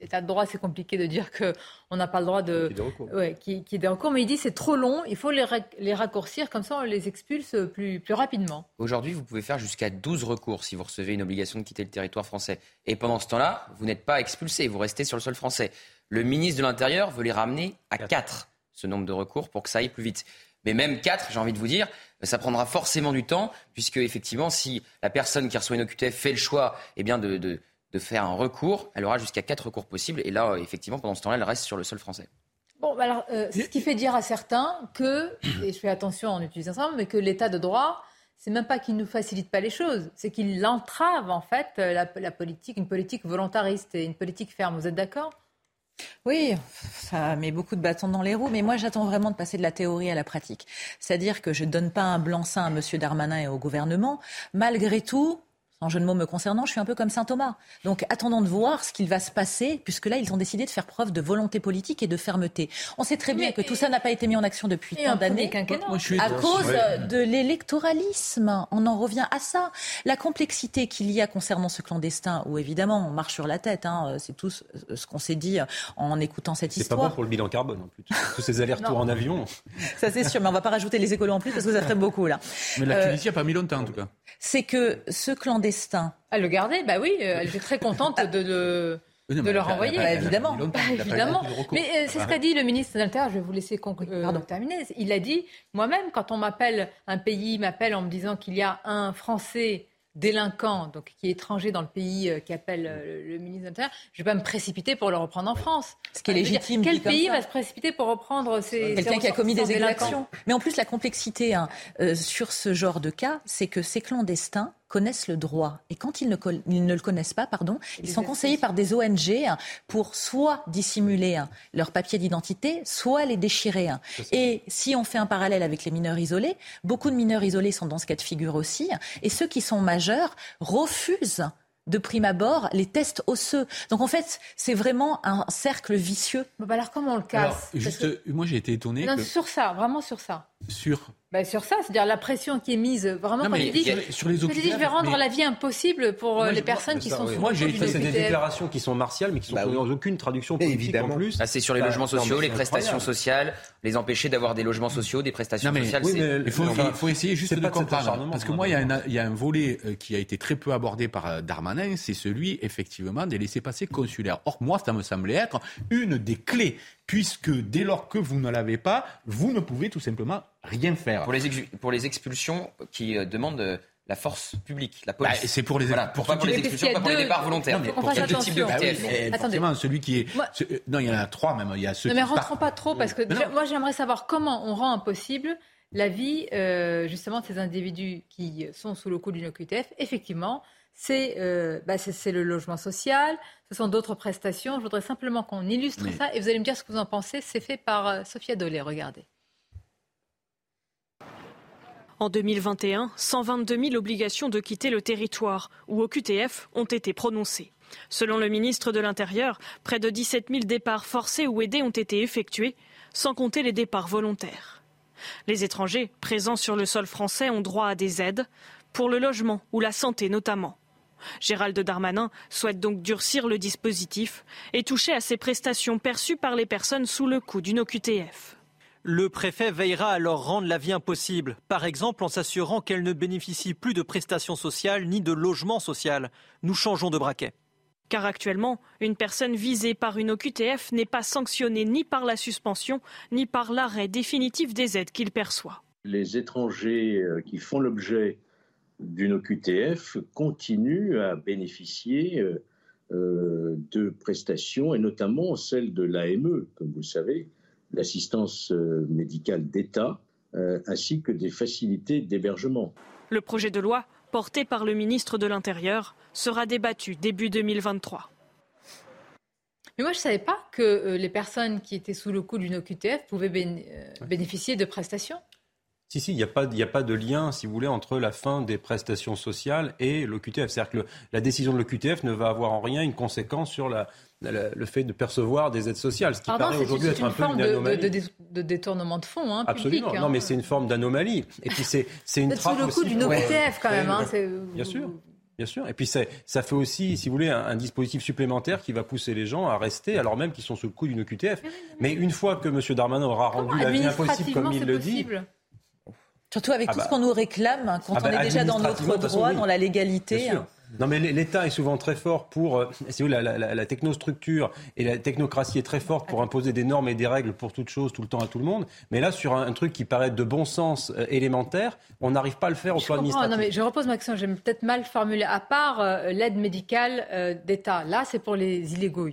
l'état de droit, c'est compliqué de dire qu'on n'a pas le droit de. Qui recours. Ouais, qui, qui des recours. Mais il dit c'est trop long, il faut les, les, raccourcir, comme ça on les expulse plus, plus rapidement. Aujourd'hui, vous pouvez faire jusqu'à 12 recours si vous recevez une obligation de quitter le territoire français. Et pendant ce temps-là, vous n'êtes pas expulsé, vous restez sur le sol français. Le ministre de l'Intérieur veut les ramener à 4, ce nombre de recours, pour que ça aille plus vite. Mais même 4, j'ai envie de vous dire, ça prendra forcément du temps, puisque effectivement, si la personne qui reçoit une OQTF fait le choix eh bien, de, de de faire un recours. Elle aura jusqu'à quatre recours possibles. Et là, effectivement, pendant ce temps-là, elle reste sur le sol français. Bon, bah alors, euh, ce qui fait dire à certains que, et je fais attention en utilisant ça, mais que l'état de droit, c'est même pas qu'il ne facilite pas les choses, c'est qu'il entrave en fait la, la, politique, une politique volontariste et une politique ferme. Vous êtes d'accord? Oui, ça met beaucoup de bâtons dans les roues, mais moi j'attends vraiment de passer de la théorie à la pratique. C'est-à-dire que je ne donne pas un blanc-seing à M. Darmanin et au gouvernement. Malgré tout, en jeu de mots me concernant, je suis un peu comme saint Thomas. Donc attendons de voir ce qu'il va se passer, puisque là, ils ont décidé de faire preuve de volonté politique et de fermeté. On sait très bien que tout ça n'a pas été mis en action depuis tant d'années à cause de l'électoralisme. On en revient à ça. La complexité qu'il y a concernant ce clandestin, où évidemment on marche sur la tête, hein, c'est tout ce qu'on s'est dit en écoutant cette histoire. C'est pas bon pour le bilan carbone en plus. Tous ces allers-retours en avion. Ça c'est sûr, mais on va pas rajouter les écolos en plus parce que ça ferait beaucoup là. Mais la Tunisie n'a pas mis longtemps en tout cas. C'est que ce clandestin elle le gardait, bah oui, euh, elle était très contente de, de, de le renvoyer. Bah, évidemment. Bah, évidemment. Mais euh, c'est ce qu'a dit le ministre de l'Intérieur, je vais vous laisser euh, terminer. Il a dit, moi-même, quand on m'appelle, un pays m'appelle en me disant qu'il y a un Français délinquant, donc qui est étranger dans le pays, euh, qui appelle euh, le, ministre de l'Intérieur, je ne vais pas me précipiter pour le reprendre en France. Ce qui est légitime. quel pays va se précipiter pour reprendre ces Quelqu'un qui a commis des exactions. Mais en plus, la complexité hein, euh, sur ce genre de cas, c'est que ces clandestins connaissent le droit. Et quand ils ne, ils ne le connaissent pas, pardon, ils sont conseillés par des ONG hein, pour soit dissimuler hein, leur papier d'identité, soit les déchirer. Hein. Et si on fait un parallèle avec les mineurs isolés, beaucoup de mineurs isolés sont dans ce cas de figure aussi. Et ceux qui sont majeurs refusent de prime abord les tests osseux. Donc en fait, c'est vraiment un cercle vicieux. Bah alors comment on le casse? Juste, moi j'ai été étonné. Non, sur ça, vraiment sur ça. Sur bah, sur ça, c'est-à-dire la pression qui est mise. Vraiment, quand il dit, sur les dit, je vais rendre la vie impossible pour euh, les personnes qui sont sous Moi, j'ai fait des déclarations qui sont martiales, mais qui sont bah dans aucune traduction politique en plus. Ah, c'est sur les bah, logements sociaux, les prestations sociales, les empêcher d'avoir des logements sociaux, des prestations sociales. il faut, essayer juste de comprendre. Parce que moi, il y, a un volet euh, qui a été très peu abordé par euh, Darmanin, c'est celui, effectivement, des laissés-passer consulaires. Or, moi, ça me semblait être une des clés puisque dès lors que vous ne l'avez pas, vous ne pouvez tout simplement rien faire. Pour les, pour les expulsions qui euh, demandent euh, la force publique, la police. Bah, c'est pour les, pour, pas pour les expulsions, pas pour les départs volontaires. Non, pour quel type de bah celui qui est. Euh, non, il y en a trois même. Il y a ceux non, mais rentrons pas trop parce que moi j'aimerais savoir comment on rend impossible la vie justement de ces individus qui sont sous le coup d'une OQTF. Effectivement, euh, bah, c'est le logement social, ce sont d'autres prestations. Je voudrais simplement qu'on illustre ça et vous allez me dire ce que vous en pensez. C'est fait par euh, Sophia Dolé, regardez. En 2021, 122 000 obligations de quitter le territoire ou au QTF ont été prononcées. Selon le ministre de l'Intérieur, près de 17 000 départs forcés ou aidés ont été effectués, sans compter les départs volontaires. Les étrangers présents sur le sol français ont droit à des aides, pour le logement ou la santé notamment. Gérald Darmanin souhaite donc durcir le dispositif et toucher à ces prestations perçues par les personnes sous le coup d'une OQTF. Le préfet veillera à leur rendre la vie impossible, par exemple en s'assurant qu'elles ne bénéficient plus de prestations sociales ni de logement social. Nous changeons de braquet. Car actuellement, une personne visée par une OQTF n'est pas sanctionnée ni par la suspension, ni par l'arrêt définitif des aides qu'il perçoit. Les étrangers euh, qui font l'objet d'une OQTF continuent à bénéficier euh, euh, de prestations, et notamment celles de l'AME, comme vous le savez, l'assistance euh, médicale d'État, euh, ainsi que des facilités d'hébergement. Le projet de loi, porté par le ministre de l'Intérieur, sera débattu début 2023. Mais moi, je ne savais pas que euh, les personnes qui étaient sous le coup d'une OQTF pouvaient bénéficier de prestations. Si, si, il n'y a, pas, a pas de lien, si vous voulez, entre la fin des prestations sociales et l'OQTF. C'est-à-dire que la décision de l'OQTF ne va avoir en rien une conséquence sur la, le fait de percevoir des aides sociales, ce qui paraît aujourd'hui être un peu une anomalie. De, de, de, détournement de fonds, hein, Absolument. Public, non, mais c'est une forme d'anomalie. Et puis c'est une trappe sous le coup d'une OQTF quand même. Hein, Bien sûr. Bien sûr. Et puis ça, ça fait aussi, si vous voulez, un, un, dispositif supplémentaire qui va pousser les gens à rester alors même qu'ils sont sous le coup d'une OQTF. Mais une fois que M. Darmanin aura rendu la vie impossible comme il le dit. Surtout avec ah tout bah. ce qu'on nous réclame, hein, quand ah bah, on est déjà dans notre droit, oui. dans la légalité. Non, mais l'État est souvent très fort pour. Euh, c'est où la, la, la, technostructure et la technocratie est très forte pour imposer des normes et des règles pour toute chose, tout le temps à tout le monde. Mais là, sur un, un truc qui paraît de bon sens euh, élémentaire, on n'arrive pas à le faire au plan administratif. Non, mais je repose ma question, j'ai peut-être mal formulé. À part euh, l'aide médicale euh, d'État, là, c'est pour les illégaux.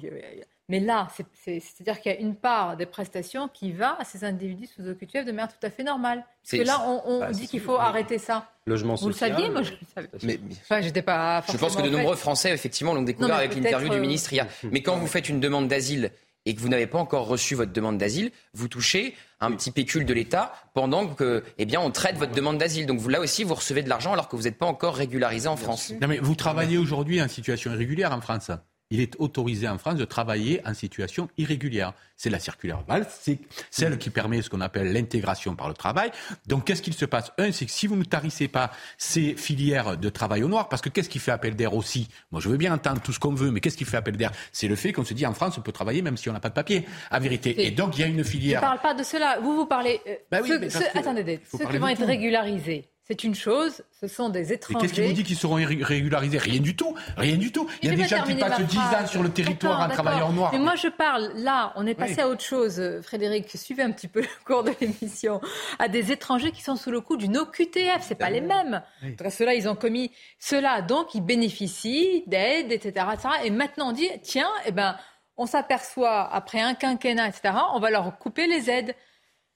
Mais là, c'est-à-dire qu'il y a une part des prestations qui va à ces individus sous OQTF de manière tout à fait normale. Parce que là, on, on bah, dit qu'il faut arrêter ça. Logement Vous social. le saviez Moi, je le savais. Mais, enfin, j'étais pas. Je pense que de nombreux Français, effectivement, l'ont découvert avec l'interview du ministre hier. Mais quand vous faites une demande d'asile et que vous n'avez pas encore reçu votre demande d'asile, vous touchez un petit pécule de l'État pendant que, eh bien, on traite votre demande d'asile. Donc là aussi, vous recevez de l'argent alors que vous n'êtes pas encore régularisé en France. Non, mais vous travaillez aujourd'hui en situation irrégulière en France il est autorisé en France de travailler en situation irrégulière. C'est la circulaire Valls, c'est celle qui permet ce qu'on appelle l'intégration par le travail. Donc qu'est-ce qu'il se passe? Un, c'est que si vous ne tarissez pas ces filières de travail au noir, parce que qu'est-ce qui fait appel d'air aussi? Moi je veux bien entendre tout ce qu'on veut, mais qu'est-ce qui fait appel d'air? C'est le fait qu'on se dit en France on peut travailler même si on n'a pas de papier, à vérité. Et donc il y a une filière... Je ne parle pas de cela. Vous, vous parlez... Euh, bah oui, ceux, ceux, attendez, ceux qui vont être régularisés c'est une chose, ce sont des étrangers. Qu'est-ce qui vous dit qu'ils seront régularisés? Rien du tout, rien du tout. Il y a des gens qui passent 10 ans sur le territoire à travailler en noir. Mais moi je parle, là, on est passé oui. à autre chose, Frédéric, suivez un petit peu le cours de l'émission, à des étrangers qui sont sous le coup d'une OQTF, c'est pas les mêmes. Oui. Ceux-là, ils ont commis cela, donc ils bénéficient d'aide, etc., etc. Et maintenant on dit, tiens, eh ben, on s'aperçoit, après un quinquennat, etc., on va leur couper les aides.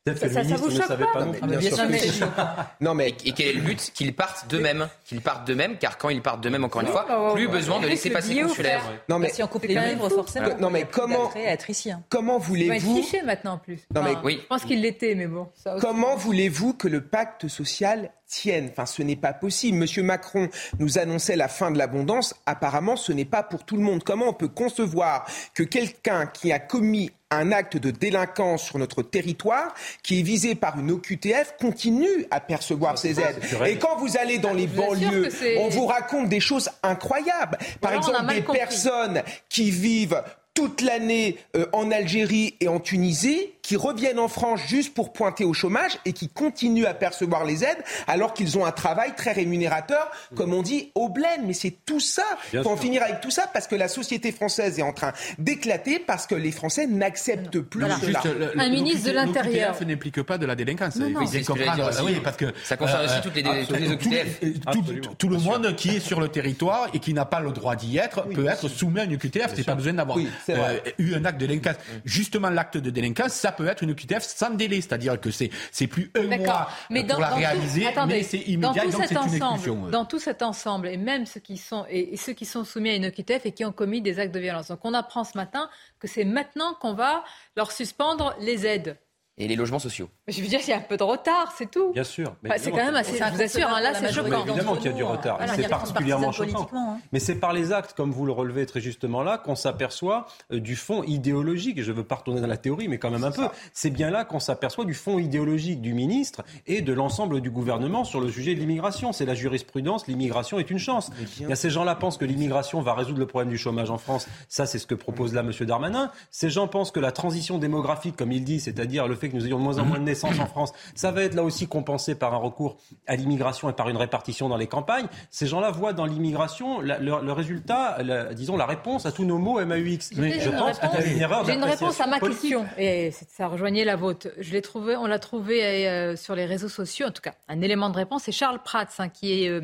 Peut-être que ça, le ministre ne savait pas non plus. Bien sûr. Mais... non, mais et quel est le but Qu'ils partent d'eux-mêmes. Qu'ils partent d'eux-mêmes, car quand ils partent d'eux-mêmes, encore une fois, plus besoin de laisser passer consulaire. Non, mais si on coupe les livres, forcément. Non, mais comment être ici. Hein. Comment voulez-vous fiché maintenant en plus. Non, mais oui. Je pense qu'il l'était, mais bon. Comment voulez-vous que le pacte social tienne? Enfin, ce n'est pas possible. Monsieur Macron nous annonçait la fin de l'abondance. Apparemment, ce n'est pas pour tout le monde. Comment on peut concevoir que quelqu'un qui a commis un acte de délinquance sur notre territoire, qui est visé par une OQTF, continue à percevoir ces aides. Et quand vous allez dans les banlieues, on vous raconte des choses incroyables. Par voilà, exemple, des compris. personnes qui vivent toute l'année euh, en Algérie et en Tunisie, qui reviennent en France juste pour pointer au chômage et qui continuent à percevoir les aides alors qu'ils ont un travail très rémunérateur, comme on dit, au bled. Mais c'est tout ça. Il faut en finir avec tout ça parce que la société française est en train d'éclater parce que les Français n'acceptent plus voilà. cela. Juste, le, un ministre de l'Intérieur. Ça n'implique pas de la délinquance. Non, non. Faut comprendre. Dire oui, parce que, ça concerne euh, aussi toutes les, toutes les OQTF. Tout, tout, tout le monde qui est sur le territoire et qui n'a pas le droit d'y être oui, peut être soumis à une OQTF. C'est pas besoin d'avoir oui, euh, eu un acte de délinquance. Justement, l'acte de délinquance, ça peut être une OQTF sans délai, c'est-à-dire que c'est c'est plus un mois mais pour dans, la dans réaliser, tout, attendez, mais c'est immédiat, donc c'est une expulsion. Dans tout cet ensemble, et même ceux qui sont et, et, ceux qui sont soumis à une OQTF et qui ont commis des actes de violence. Donc on apprend ce matin que c'est maintenant qu'on va leur suspendre les aides. Et les logements sociaux. Je veux dire, il y a un peu de retard, c'est tout. Bien sûr. c'est quand même assez, je vous assure, hein, là, c'est choquant. évidemment qu'il y a du retard. c'est particulièrement choquant. Hein. Mais c'est par les actes, comme vous le relevez très justement là, qu'on s'aperçoit euh, du fond idéologique. Je ne veux pas retourner dans la théorie, mais quand même un peu. C'est bien là qu'on s'aperçoit du fond idéologique du ministre et de l'ensemble du gouvernement sur le sujet de l'immigration. C'est la jurisprudence, l'immigration est une chance. Il y a ces gens-là pensent que l'immigration va résoudre le problème du chômage en France. Ça, c'est ce que propose là M. Darmanin. Ces gens pensent que la transition démographique, comme il dit, c'est-à-dire le fait que nous ayons de moins en moins de naissances en France, ça va être là aussi compensé par un recours à l'immigration et par une répartition dans les campagnes. Ces gens-là voient dans l'immigration le, résultat, disons la réponse à tous nos mots MAUX. Mais je pense a une erreur J'ai une réponse à ma question et ça rejoignait la vôtre. Je l'ai trouvé, on l'a trouvé euh, sur les réseaux sociaux, en tout cas. Un élément de réponse, c'est Charles Prats, hein, qui est euh,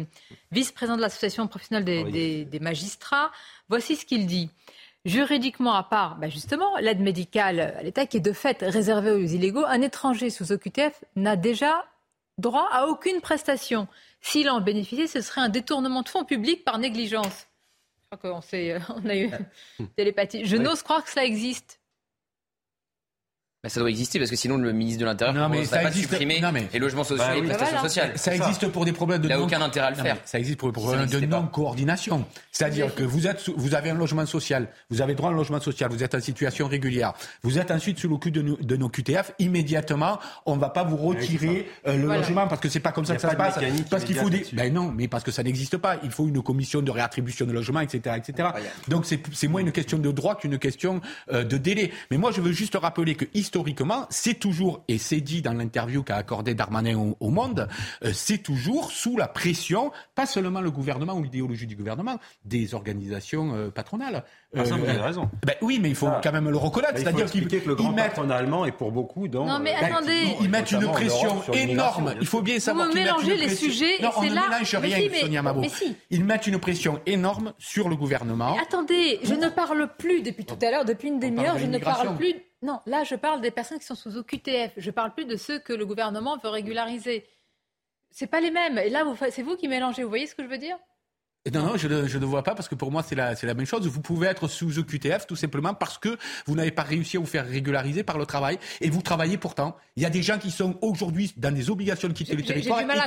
vice-président de l'association professionnelle des, des magistrats. Voici ce qu'il dit. Juridiquement, à part bah, justement l'aide médicale à l'État qui est de fait réservée aux illégaux, un étranger sous OQTF n'a déjà droit à aucune prestation. S'il en bénéficiait, ce serait un détournement de fonds publics par négligence. Je crois qu'on on a eu télépathie. Je n'ose croire que cela existe. Bah, ça doit exister parce que sinon le ministre de l'Intérieur ne va pas supprimer les logements sociaux bah et les prestations sociales. Ça existe pour des problèmes de. Il n'a aucun intérêt à le faire. ça existe pour des problèmes de non-coordination. C'est-à-dire que vous êtes, vous avez un logement social, vous avez droit à un logement social, vous êtes en situation régulière, vous êtes ensuite sous le coup de, de nos QTF, immédiatement, on ne va pas vous retirer euh, le logement parce que c'est pas comme ça que ça se passe. Parce qu'il faut des. Ben non, mais parce que ça n'existe pas. Il faut une commission de réattribution de logement, etc., etc. Donc c'est moins une question de droit qu'une question euh, de délai. Mais moi, je veux juste rappeler que historiquement, c'est toujours, et c'est dit dans l'interview qu'a accordé Darmanin au, Monde, euh, c'est toujours sous la pression, pas seulement le gouvernement ou l'idéologie du gouvernement, des organisations euh, patronales. Ah, ça, vous avez raison. Ben oui, mais il faut ah. quand même le reconnaître. C'est-à-dire qu'ils que le grand mettent... patronat allemand est pour beaucoup dans. Non, mais attendez. Ils, mettent une pression énorme. Il faut bien savoir. Vous mélangez les sujets. Non, on ne là... mélange rien, si, mais... Sonia Mabo. Ils mettent une pression énorme sur le gouvernement. attendez, je ne parle plus depuis tout à l'heure, depuis une demi-heure, je ne parle plus non, là, je parle des personnes qui sont sous OQTF. Je ne parle plus de ceux que le gouvernement veut régulariser. C'est pas les mêmes. Et là, c'est vous qui mélangez. Vous voyez ce que je veux dire? Non, non, je ne, vois pas parce que pour moi c'est la, la même chose. Vous pouvez être sous OQTF tout simplement parce que vous n'avez pas réussi à vous faire régulariser par le travail et vous travaillez pourtant. Il y a des gens qui sont aujourd'hui dans des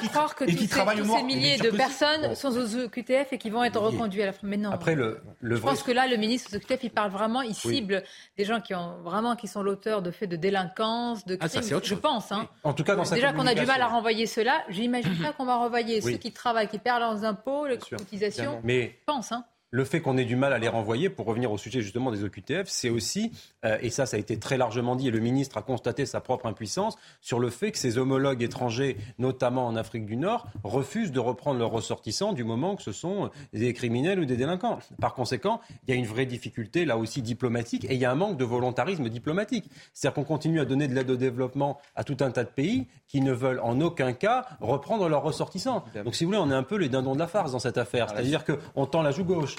croire que et qui, travaillent tous ces milliers de personnes sont aux OQTF et qui vont être reconduits à la. Mais non. Après le, je pense que là le ministre aux OQTF il parle vraiment, il cible des gens qui ont vraiment qui sont l'auteur de faits de délinquance, de ah, crimes. je pense. Hein. En tout cas dans déjà qu'on a du mal à renvoyer cela, j'imagine pas qu'on va renvoyer ceux qui travaillent, qui perdent leurs impôts, les cotisations mais pense, hein le fait qu'on ait du mal à les renvoyer, pour revenir au sujet justement des OQTF, c'est aussi, euh, et ça ça a été très largement dit, et le ministre a constaté sa propre impuissance, sur le fait que ses homologues étrangers, notamment en Afrique du Nord, refusent de reprendre leurs ressortissants du moment que ce sont des criminels ou des délinquants. Par conséquent, il y a une vraie difficulté là aussi diplomatique, et il y a un manque de volontarisme diplomatique. C'est-à-dire qu'on continue à donner de l'aide au développement à tout un tas de pays qui ne veulent en aucun cas reprendre leurs ressortissants. Donc si vous voulez, on est un peu les dindons de la farce dans cette affaire. C'est-à-dire qu'on tend la joue gauche.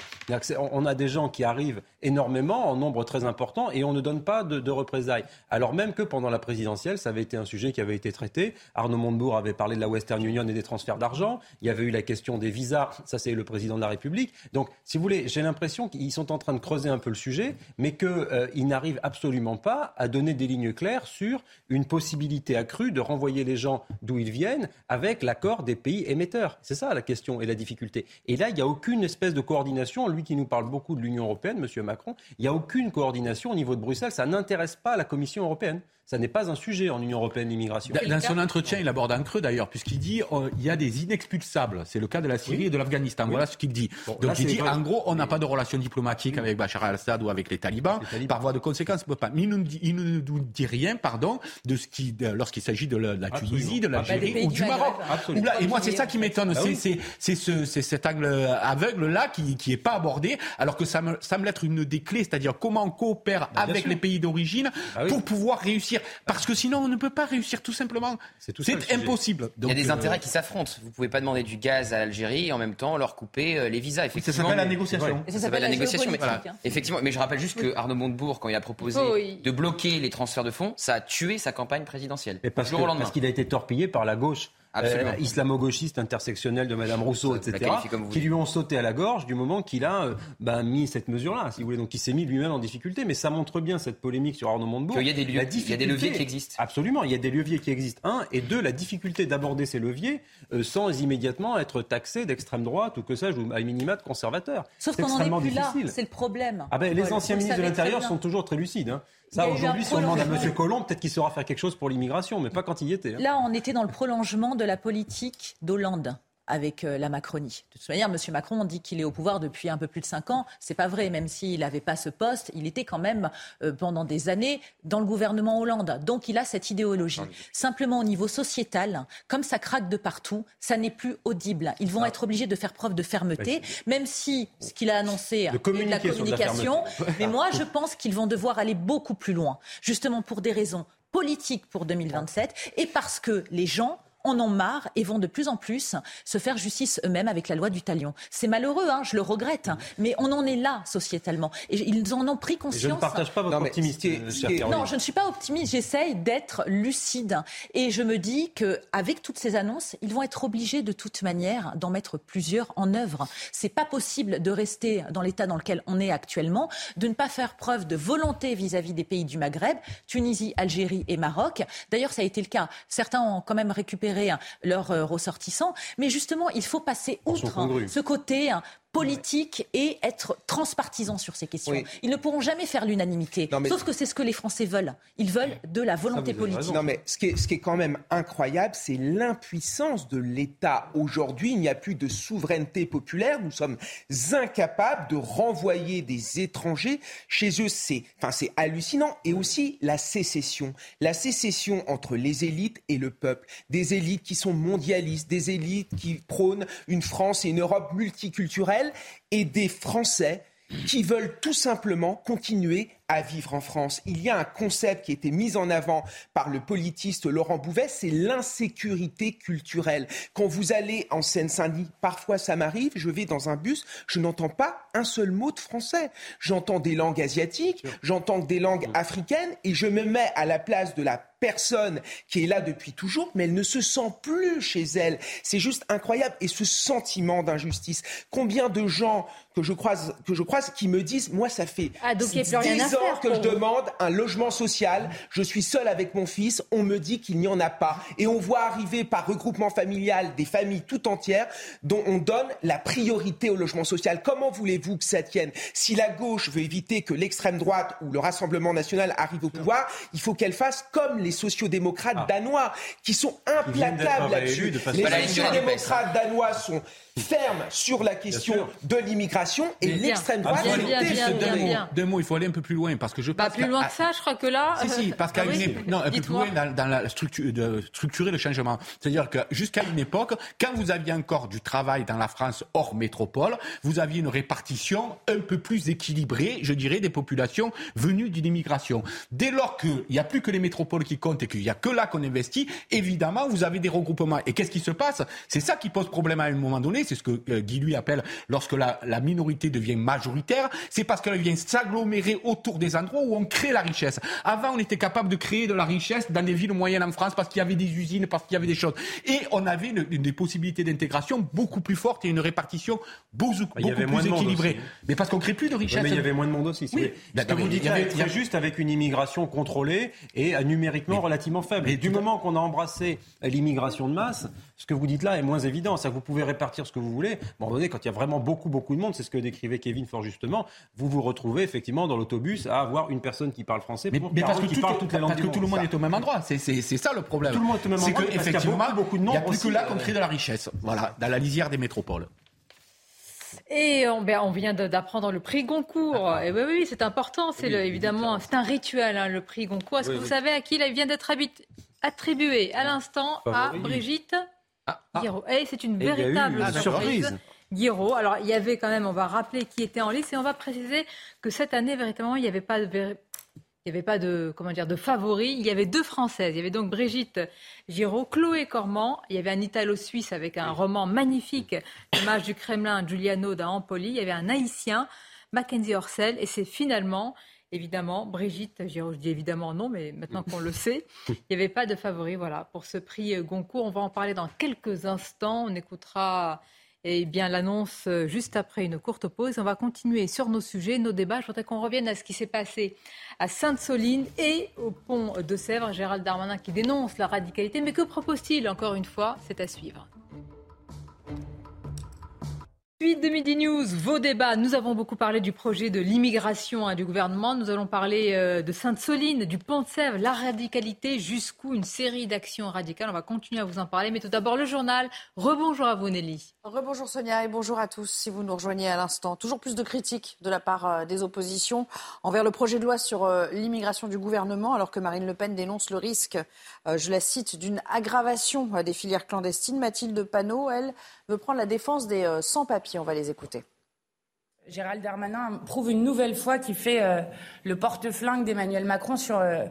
On a des gens qui arrivent énormément, en nombre très important, et on ne donne pas de, représailles. Alors même que pendant la présidentielle, ça avait été un sujet qui avait été traité. Arnaud Montebourg avait parlé de la Western Union et des transferts d'argent. Il y avait eu la question des visas. Ça, c'est le président de la République. Donc, si vous voulez, j'ai l'impression qu'ils sont en train de creuser un peu le sujet, mais qu'ils euh, n'arrivent absolument pas à donner des lignes claires sur une possibilité accrue de renvoyer les gens d'où ils viennent avec l'accord des pays émetteurs. C'est ça la question et la difficulté. Et là, il n'y a aucune espèce de coordination lui qui nous parle beaucoup de l'Union européenne, M. Macron, il n'y a aucune coordination au niveau de Bruxelles. Ça n'intéresse pas la Commission européenne. Ça n'est pas un sujet en Union européenne, l'immigration. Dans son entretien, il aborde un creux d'ailleurs, puisqu'il dit qu'il il y a des inexpulsables. C'est le cas de la Syrie et de l'Afghanistan. Voilà ce qu'il dit. Donc il dit, en gros, on n'a pas de relation diplomatique avec Bachar al-Assad ou avec les talibans. Par voie de conséquence, on peut pas. Mais il ne nous dit, rien, pardon, de ce qui, lorsqu'il s'agit de la, Tunisie, de l'Algérie ou du Maroc. et moi, c'est ça qui m'étonne. Ah c'est cet angle aveugle-là qui, qui est pas abordé, alors que ça me semble être une des clés, c'est-à-dire comment on coopère bah, avec les pays d'origine ah pour pouvoir réussir parce que sinon, on ne peut pas réussir, tout simplement. C'est impossible. Il y a des euh, intérêts qui s'affrontent. Vous ne pouvez pas demander du gaz à l'Algérie et en même temps leur couper euh, les visas. Effectivement, ça s'appelle la négociation. Ça s'appelle la, négociation. Mais, hein. Effectivement, mais je rappelle juste que Arnaud Montebourg, quand il a proposé de bloquer les transferts de fonds, ça a tué sa campagne présidentielle. parce qu'il a été torpillé par la gauche euh, islamo-gauchiste intersectionnel de Madame Rousseau, etc., qui lui ont sauté à la gorge du moment qu'il a euh, ben, mis cette mesure-là, si vous voulez. Donc il s'est mis lui-même en difficulté. Mais ça montre bien cette polémique sur Arnaud Montebourg. Il y, a des il y a des leviers qui existent. Absolument, il y a des leviers qui existent. Un. Et deux, la difficulté d'aborder ces leviers euh, sans immédiatement être taxé d'extrême droite ou que sais-je, ou à minima de conservateur. Sauf qu'on n'en est plus là, c'est le problème. Ah ben, les anciens ministres de l'Intérieur sont toujours très lucides. Hein. Ça, aujourd'hui, si on demande à M. Collomb, peut-être qu'il saura faire quelque chose pour l'immigration, mais pas quand il y était. Hein. Là, on était dans le prolongement de la politique d'Hollande avec euh, la Macronie. De toute manière, M. Macron dit qu'il est au pouvoir depuis un peu plus de cinq ans. C'est pas vrai. Même s'il n'avait pas ce poste, il était quand même euh, pendant des années dans le gouvernement Hollande. Donc il a cette idéologie. Simplement au niveau sociétal, comme ça craque de partout, ça n'est plus audible. Ils vont être obligés de faire preuve de fermeté, même si ce qu'il a annoncé est de la communication. mais moi, je pense qu'ils vont devoir aller beaucoup plus loin, justement pour des raisons politiques pour 2027 et parce que les gens en ont marre et vont de plus en plus se faire justice eux-mêmes avec la loi du talion. C'est malheureux, hein, je le regrette, hein, mais on en est là sociétalement. Et ils en ont pris conscience. je ne partage pas votre optimisme. Non, je ne suis pas optimiste, j'essaye d'être lucide. Et je me dis qu'avec toutes ces annonces, ils vont être obligés de toute manière d'en mettre plusieurs en œuvre. C'est pas possible de rester dans l'état dans lequel on est actuellement, de ne pas faire preuve de volonté vis-à-vis -vis des pays du Maghreb, Tunisie, Algérie et Maroc. D'ailleurs, ça a été le cas. Certains ont quand même récupéré leurs euh, ressortissants. Mais justement, il faut passer outre ce côté politique et être transpartisan sur ces questions. Ils ne pourront jamais faire l'unanimité. Sauf que c'est ce que les Français veulent. Ils veulent de la volonté politique. Non, mais ce qui est, ce qui est quand même incroyable, c'est l'impuissance de l'État. Aujourd'hui, il n'y a plus de souveraineté populaire. Nous sommes incapables de renvoyer des étrangers chez eux. C'est, enfin, c'est hallucinant. Et aussi la sécession. La sécession entre les élites et le peuple. Des élites qui sont mondialistes, des élites qui prônent une France et une Europe et des Français qui veulent tout simplement continuer à vivre en France. Il y a un concept qui a été mis en avant par le politiste Laurent Bouvet, c'est l'insécurité culturelle. Quand vous allez en Seine-Saint-Denis, parfois ça m'arrive, je vais dans un bus, je n'entends pas un seul mot de français. J'entends des langues asiatiques, j'entends des langues africaines et je me mets à la place de la personne qui est là depuis toujours, mais elle ne se sent plus chez elle. C'est juste incroyable. Et ce sentiment d'injustice. Combien de gens que je croise, que je croise qui me disent, moi, ça fait ah, 10 ans que je demande un logement social. Je suis seul avec mon fils. On me dit qu'il n'y en a pas. Et on voit arriver par regroupement familial des familles tout entières dont on donne la priorité au logement social. Comment voulez-vous que ça tienne? Si la gauche veut éviter que l'extrême droite ou le Rassemblement national arrive au pouvoir, il faut qu'elle fasse comme les sociodémocrates ah. danois, qui sont implacables là-dessus. Les sociodémocrates danois sont fermes sur la question de l'immigration et l'extrême droite. Deux mots, il faut aller un peu plus loin parce que je Pas plus loin que ça, je crois que là. Si, si, parce qu'à ah non, un peu plus loin dans, la structure de structurer le changement. C'est-à-dire que jusqu'à une époque, quand vous aviez encore du travail dans la France hors métropole, vous aviez une répartition un peu plus équilibrée, je dirais, des populations venues d'une immigration. Dès lors qu'il n'y a plus que les métropoles qui comptent et qu'il n'y a que là qu'on investit, évidemment, vous avez des regroupements. Et qu'est-ce qui se passe? C'est ça qui pose problème à un moment donné c'est ce que euh, Guy lui appelle lorsque la, minorité devient majoritaire, c'est parce qu'elle vient s'agglomérer autour des endroits où on crée la richesse. Avant, on était capable de créer de la richesse dans des villes moyennes en France parce qu'il y avait des usines, parce qu'il y avait des choses. Et on avait des possibilités d'intégration beaucoup plus fortes et une répartition beaucoup, beaucoup plus équilibrée. Mais parce qu'on crée plus de richesse. mais il y avait moins de monde aussi. Oui. Ce que vous dites il y a juste avec une immigration contrôlée et euh, numériquement relativement faible. Et du moment qu'on a embrassé l'immigration de masse, ce que vous dites là est moins évident. Ça, vous pouvez répartir ce que vous voulez. Bon, donné, quand il y a vraiment beaucoup, beaucoup de monde, c'est ce que décrivait Kevin fort justement, vous vous retrouvez effectivement dans l'autobus à avoir une personne qui parle français mais, parce que, toutes les langues parce que tout le monde est au même endroit. C'est ça le problème. Tout le monde est au même endroit. C'est qu'effectivement, beaucoup, de il n'y a plus que là qu'on crée de la richesse. Voilà, dans la lisière des métropoles. Et on, ben, on vient d'apprendre le prix Goncourt. Et oui, oui, c'est important. C'est évidemment, c'est un rituel, hein, le prix Goncourt. Est-ce que vous savez à qui il vient d'être attribué? À l'instant à Brigitte ah, ah. Et c'est une véritable surprise. Guiraud. Alors, il y avait quand même, on va rappeler qui était en lice et on va préciser que cette année, véritablement, il n'y avait pas de. Il n'y avait pas de, comment dire, de favoris. Il y avait deux Françaises. Il y avait donc Brigitte Giraud, Chloé Cormand. Il y avait un Italo-Suisse avec un roman magnifique, L'image du Kremlin, Giuliano da Empoli. Il y avait un Haïtien, Mackenzie Orsel. Et c'est finalement évidemment. Brigitte, je dis évidemment non, mais maintenant qu'on le sait, il n'y avait pas de favori voilà, pour ce prix Goncourt. On va en parler dans quelques instants. On écoutera eh bien, l'annonce euh, juste après une courte pause. On va continuer sur nos sujets, nos débats. Je voudrais qu'on revienne à ce qui s'est passé à Sainte-Soline et au pont de Sèvres. Gérald Darmanin qui dénonce la radicalité. Mais que propose-t-il encore une fois? C'est à suivre. Suite de Midi News, vos débats. Nous avons beaucoup parlé du projet de l'immigration hein, du gouvernement. Nous allons parler euh, de Sainte-Soline, du Pont de Sèvres, la radicalité, jusqu'où une série d'actions radicales. On va continuer à vous en parler. Mais tout d'abord, le journal. Rebonjour à vous, Nelly. Rebonjour Sonia et bonjour à tous. Si vous nous rejoignez à l'instant, toujours plus de critiques de la part euh, des oppositions envers le projet de loi sur euh, l'immigration du gouvernement, alors que Marine Le Pen dénonce le risque, je la cite, d'une aggravation des filières clandestines. Mathilde Panot, elle, veut prendre la défense des euh, sans-papiers. On va les écouter. Gérald Darmanin prouve une nouvelle fois qu'il fait euh, le porte-flingue d'Emmanuel Macron sur euh,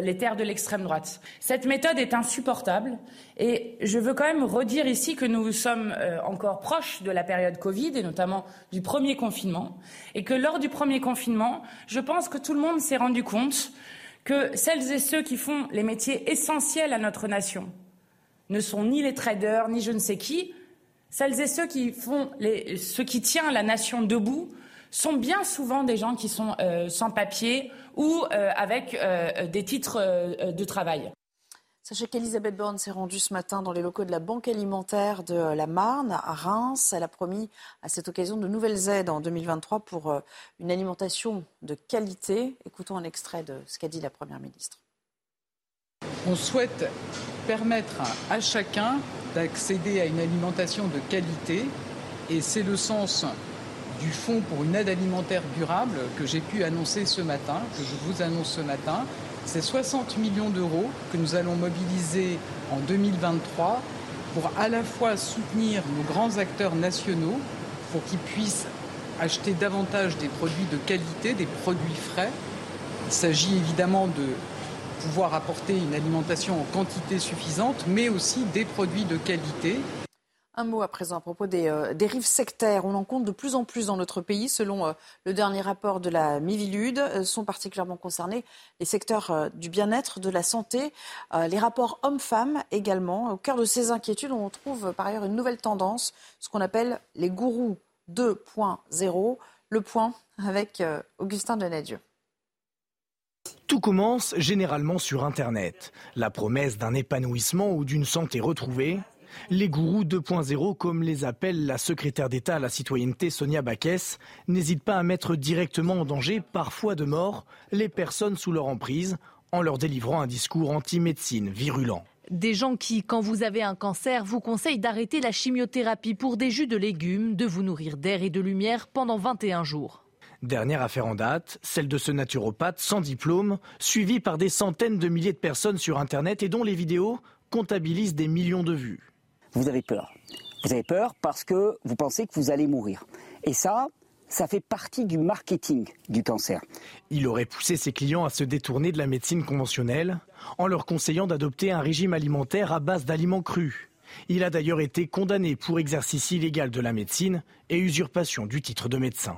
les terres de l'extrême droite. Cette méthode est insupportable et je veux quand même redire ici que nous sommes encore proches de la période Covid et notamment du premier confinement et que lors du premier confinement, je pense que tout le monde s'est rendu compte que celles et ceux qui font les métiers essentiels à notre nation ne sont ni les traders ni je ne sais qui, celles et ceux qui font les, ce qui tient la nation debout sont bien souvent des gens qui sont euh, sans papier ou euh, avec euh, des titres de travail. Sachez qu'Elisabeth Borne s'est rendue ce matin dans les locaux de la Banque alimentaire de la Marne, à Reims. Elle a promis à cette occasion de nouvelles aides en 2023 pour une alimentation de qualité. Écoutons un extrait de ce qu'a dit la Première ministre. On souhaite permettre à chacun d'accéder à une alimentation de qualité et c'est le sens du fonds pour une aide alimentaire durable que j'ai pu annoncer ce matin, que je vous annonce ce matin. C'est 60 millions d'euros que nous allons mobiliser en 2023 pour à la fois soutenir nos grands acteurs nationaux pour qu'ils puissent acheter davantage des produits de qualité, des produits frais. Il s'agit évidemment de pouvoir apporter une alimentation en quantité suffisante, mais aussi des produits de qualité. Un mot à présent à propos des euh, dérives sectaires. On en compte de plus en plus dans notre pays. Selon euh, le dernier rapport de la Mivilude, euh, sont particulièrement concernés les secteurs du bien-être, de la santé, les rapports hommes-femmes également. Au cœur de ces inquiétudes, on trouve par ailleurs une nouvelle tendance, ce qu'on appelle les gourous 2.0. Le point avec Augustin Denadieu. Tout commence généralement sur Internet. La promesse d'un épanouissement ou d'une santé retrouvée. Les gourous 2.0, comme les appelle la secrétaire d'État à la citoyenneté Sonia Baquès, n'hésitent pas à mettre directement en danger, parfois de mort, les personnes sous leur emprise en leur délivrant un discours anti-médecine virulent. Des gens qui, quand vous avez un cancer, vous conseillent d'arrêter la chimiothérapie pour des jus de légumes, de vous nourrir d'air et de lumière pendant 21 jours. Dernière affaire en date, celle de ce naturopathe sans diplôme, suivi par des centaines de milliers de personnes sur Internet et dont les vidéos comptabilisent des millions de vues. Vous avez peur. Vous avez peur parce que vous pensez que vous allez mourir. Et ça, ça fait partie du marketing du cancer. Il aurait poussé ses clients à se détourner de la médecine conventionnelle en leur conseillant d'adopter un régime alimentaire à base d'aliments crus. Il a d'ailleurs été condamné pour exercice illégal de la médecine et usurpation du titre de médecin.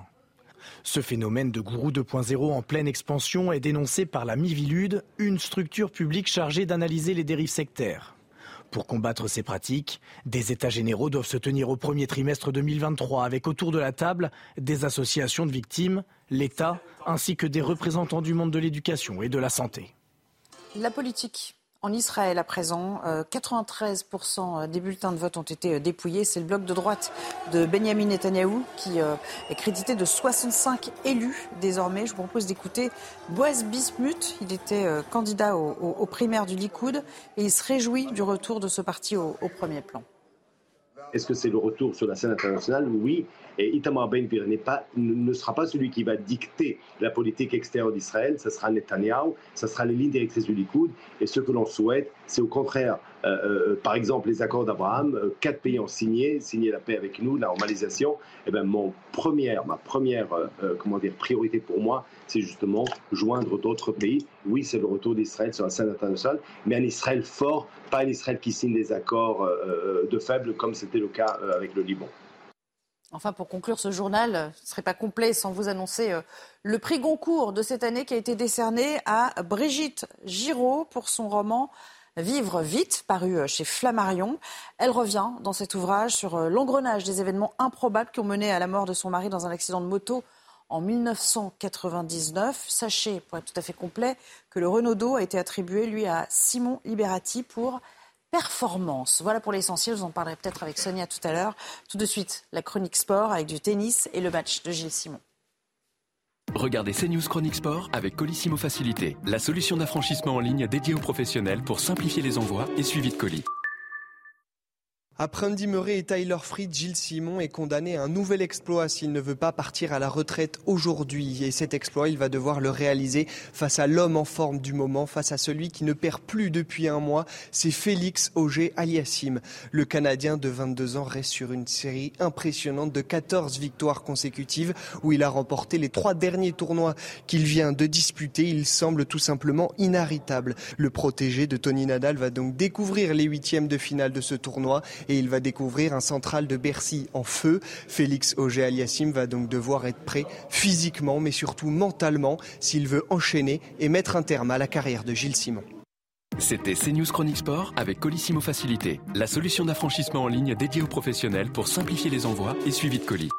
Ce phénomène de gourou 2.0 en pleine expansion est dénoncé par la Mivilude, une structure publique chargée d'analyser les dérives sectaires. Pour combattre ces pratiques, des États généraux doivent se tenir au premier trimestre 2023 avec autour de la table des associations de victimes, l'État ainsi que des représentants du monde de l'éducation et de la santé. La politique en Israël, à présent, 93% euh, des bulletins de vote ont été euh, dépouillés. C'est le bloc de droite de Benjamin Netanyahou qui euh, est crédité de 65 élus désormais. Je vous propose d'écouter Boaz Bismuth. Il était candidat aux, primaires du Likoud et il se réjouit du retour de ce parti au premier plan. Est-ce que c'est le retour sur la scène internationale? Oui. Et Itamar Ben Gvir ne sera pas celui qui va dicter la politique extérieure d'Israël. Ce sera Netanyahu, ce sera les lignes directrices du Likoud. Et ce que l'on souhaite, c'est au contraire, euh, euh, par exemple, les accords d'Abraham. Euh, quatre pays ont signé, signé la paix avec nous, la normalisation. Et eh ben, mon première, ma première, comment dire, priorité pour moi, c'est justement joindre d'autres pays. Oui, c'est le retour d'Israël sur la scène internationale, mais un Israël fort, pas un Israël qui signe des accords de faibles comme c'était le cas avec le Liban. Enfin, pour conclure ce journal, ce ne serait pas complet sans vous annoncer euh, le prix Goncourt de cette année qui a été décerné à Brigitte Giraud pour son roman Vivre vite, paru euh, chez Flammarion. Elle revient dans cet ouvrage sur euh, l'engrenage des événements improbables qui ont mené à la mort de son mari dans un accident de moto en 1999. Sachez, pour être tout à fait complet, que le Renaudot a été attribué, lui, à Simon Liberati pour performance. Voilà pour l'essentiel, vous en parlerai peut-être avec Sonia tout à l'heure. Tout de suite, la chronique sport avec du tennis et le match de Gilles Simon. Regardez CNews Chronique Sport avec Colissimo Facilité, la solution d'affranchissement en ligne dédiée aux professionnels pour simplifier les envois et suivi de colis. Après Andy Murray et Tyler Fried, Gilles Simon est condamné à un nouvel exploit s'il ne veut pas partir à la retraite aujourd'hui. Et cet exploit, il va devoir le réaliser face à l'homme en forme du moment, face à celui qui ne perd plus depuis un mois, c'est Félix Auger Aliassim. Le Canadien de 22 ans reste sur une série impressionnante de 14 victoires consécutives où il a remporté les trois derniers tournois qu'il vient de disputer. Il semble tout simplement inarrêtable. Le protégé de Tony Nadal va donc découvrir les huitièmes de finale de ce tournoi et il va découvrir un central de Bercy en feu. Félix Auger-Aliassime va donc devoir être prêt physiquement, mais surtout mentalement, s'il veut enchaîner et mettre un terme à la carrière de Gilles Simon. C'était CNews Chronique Sport avec Colissimo Facilité, la solution d'affranchissement en ligne dédiée aux professionnels pour simplifier les envois et suivi de colis.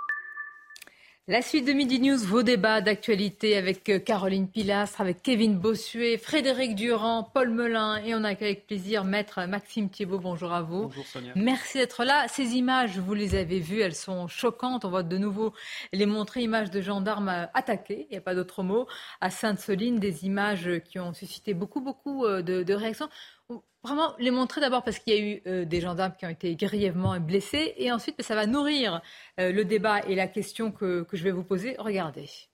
La suite de Midi News, vos débats d'actualité avec euh, Caroline Pilastre, avec Kevin Bossuet, Frédéric Durand, Paul Melun et on accueille avec plaisir Maître Maxime Thiebaud. Bonjour à vous. Bonjour Sonia. Merci d'être là. Ces images, vous les avez vues, elles sont choquantes. On va de nouveau les montrer. Images de gendarmes euh, attaqués, il n'y a pas d'autre mot, à Sainte-Soline. Des images qui ont suscité beaucoup, beaucoup euh, de, de réactions vraiment les montrer d'abord parce qu'il y a eu euh, des gendarmes qui ont été grièvement blessés et ensuite ça va nourrir euh, le débat et la question que, que je vais vous poser. Regardez.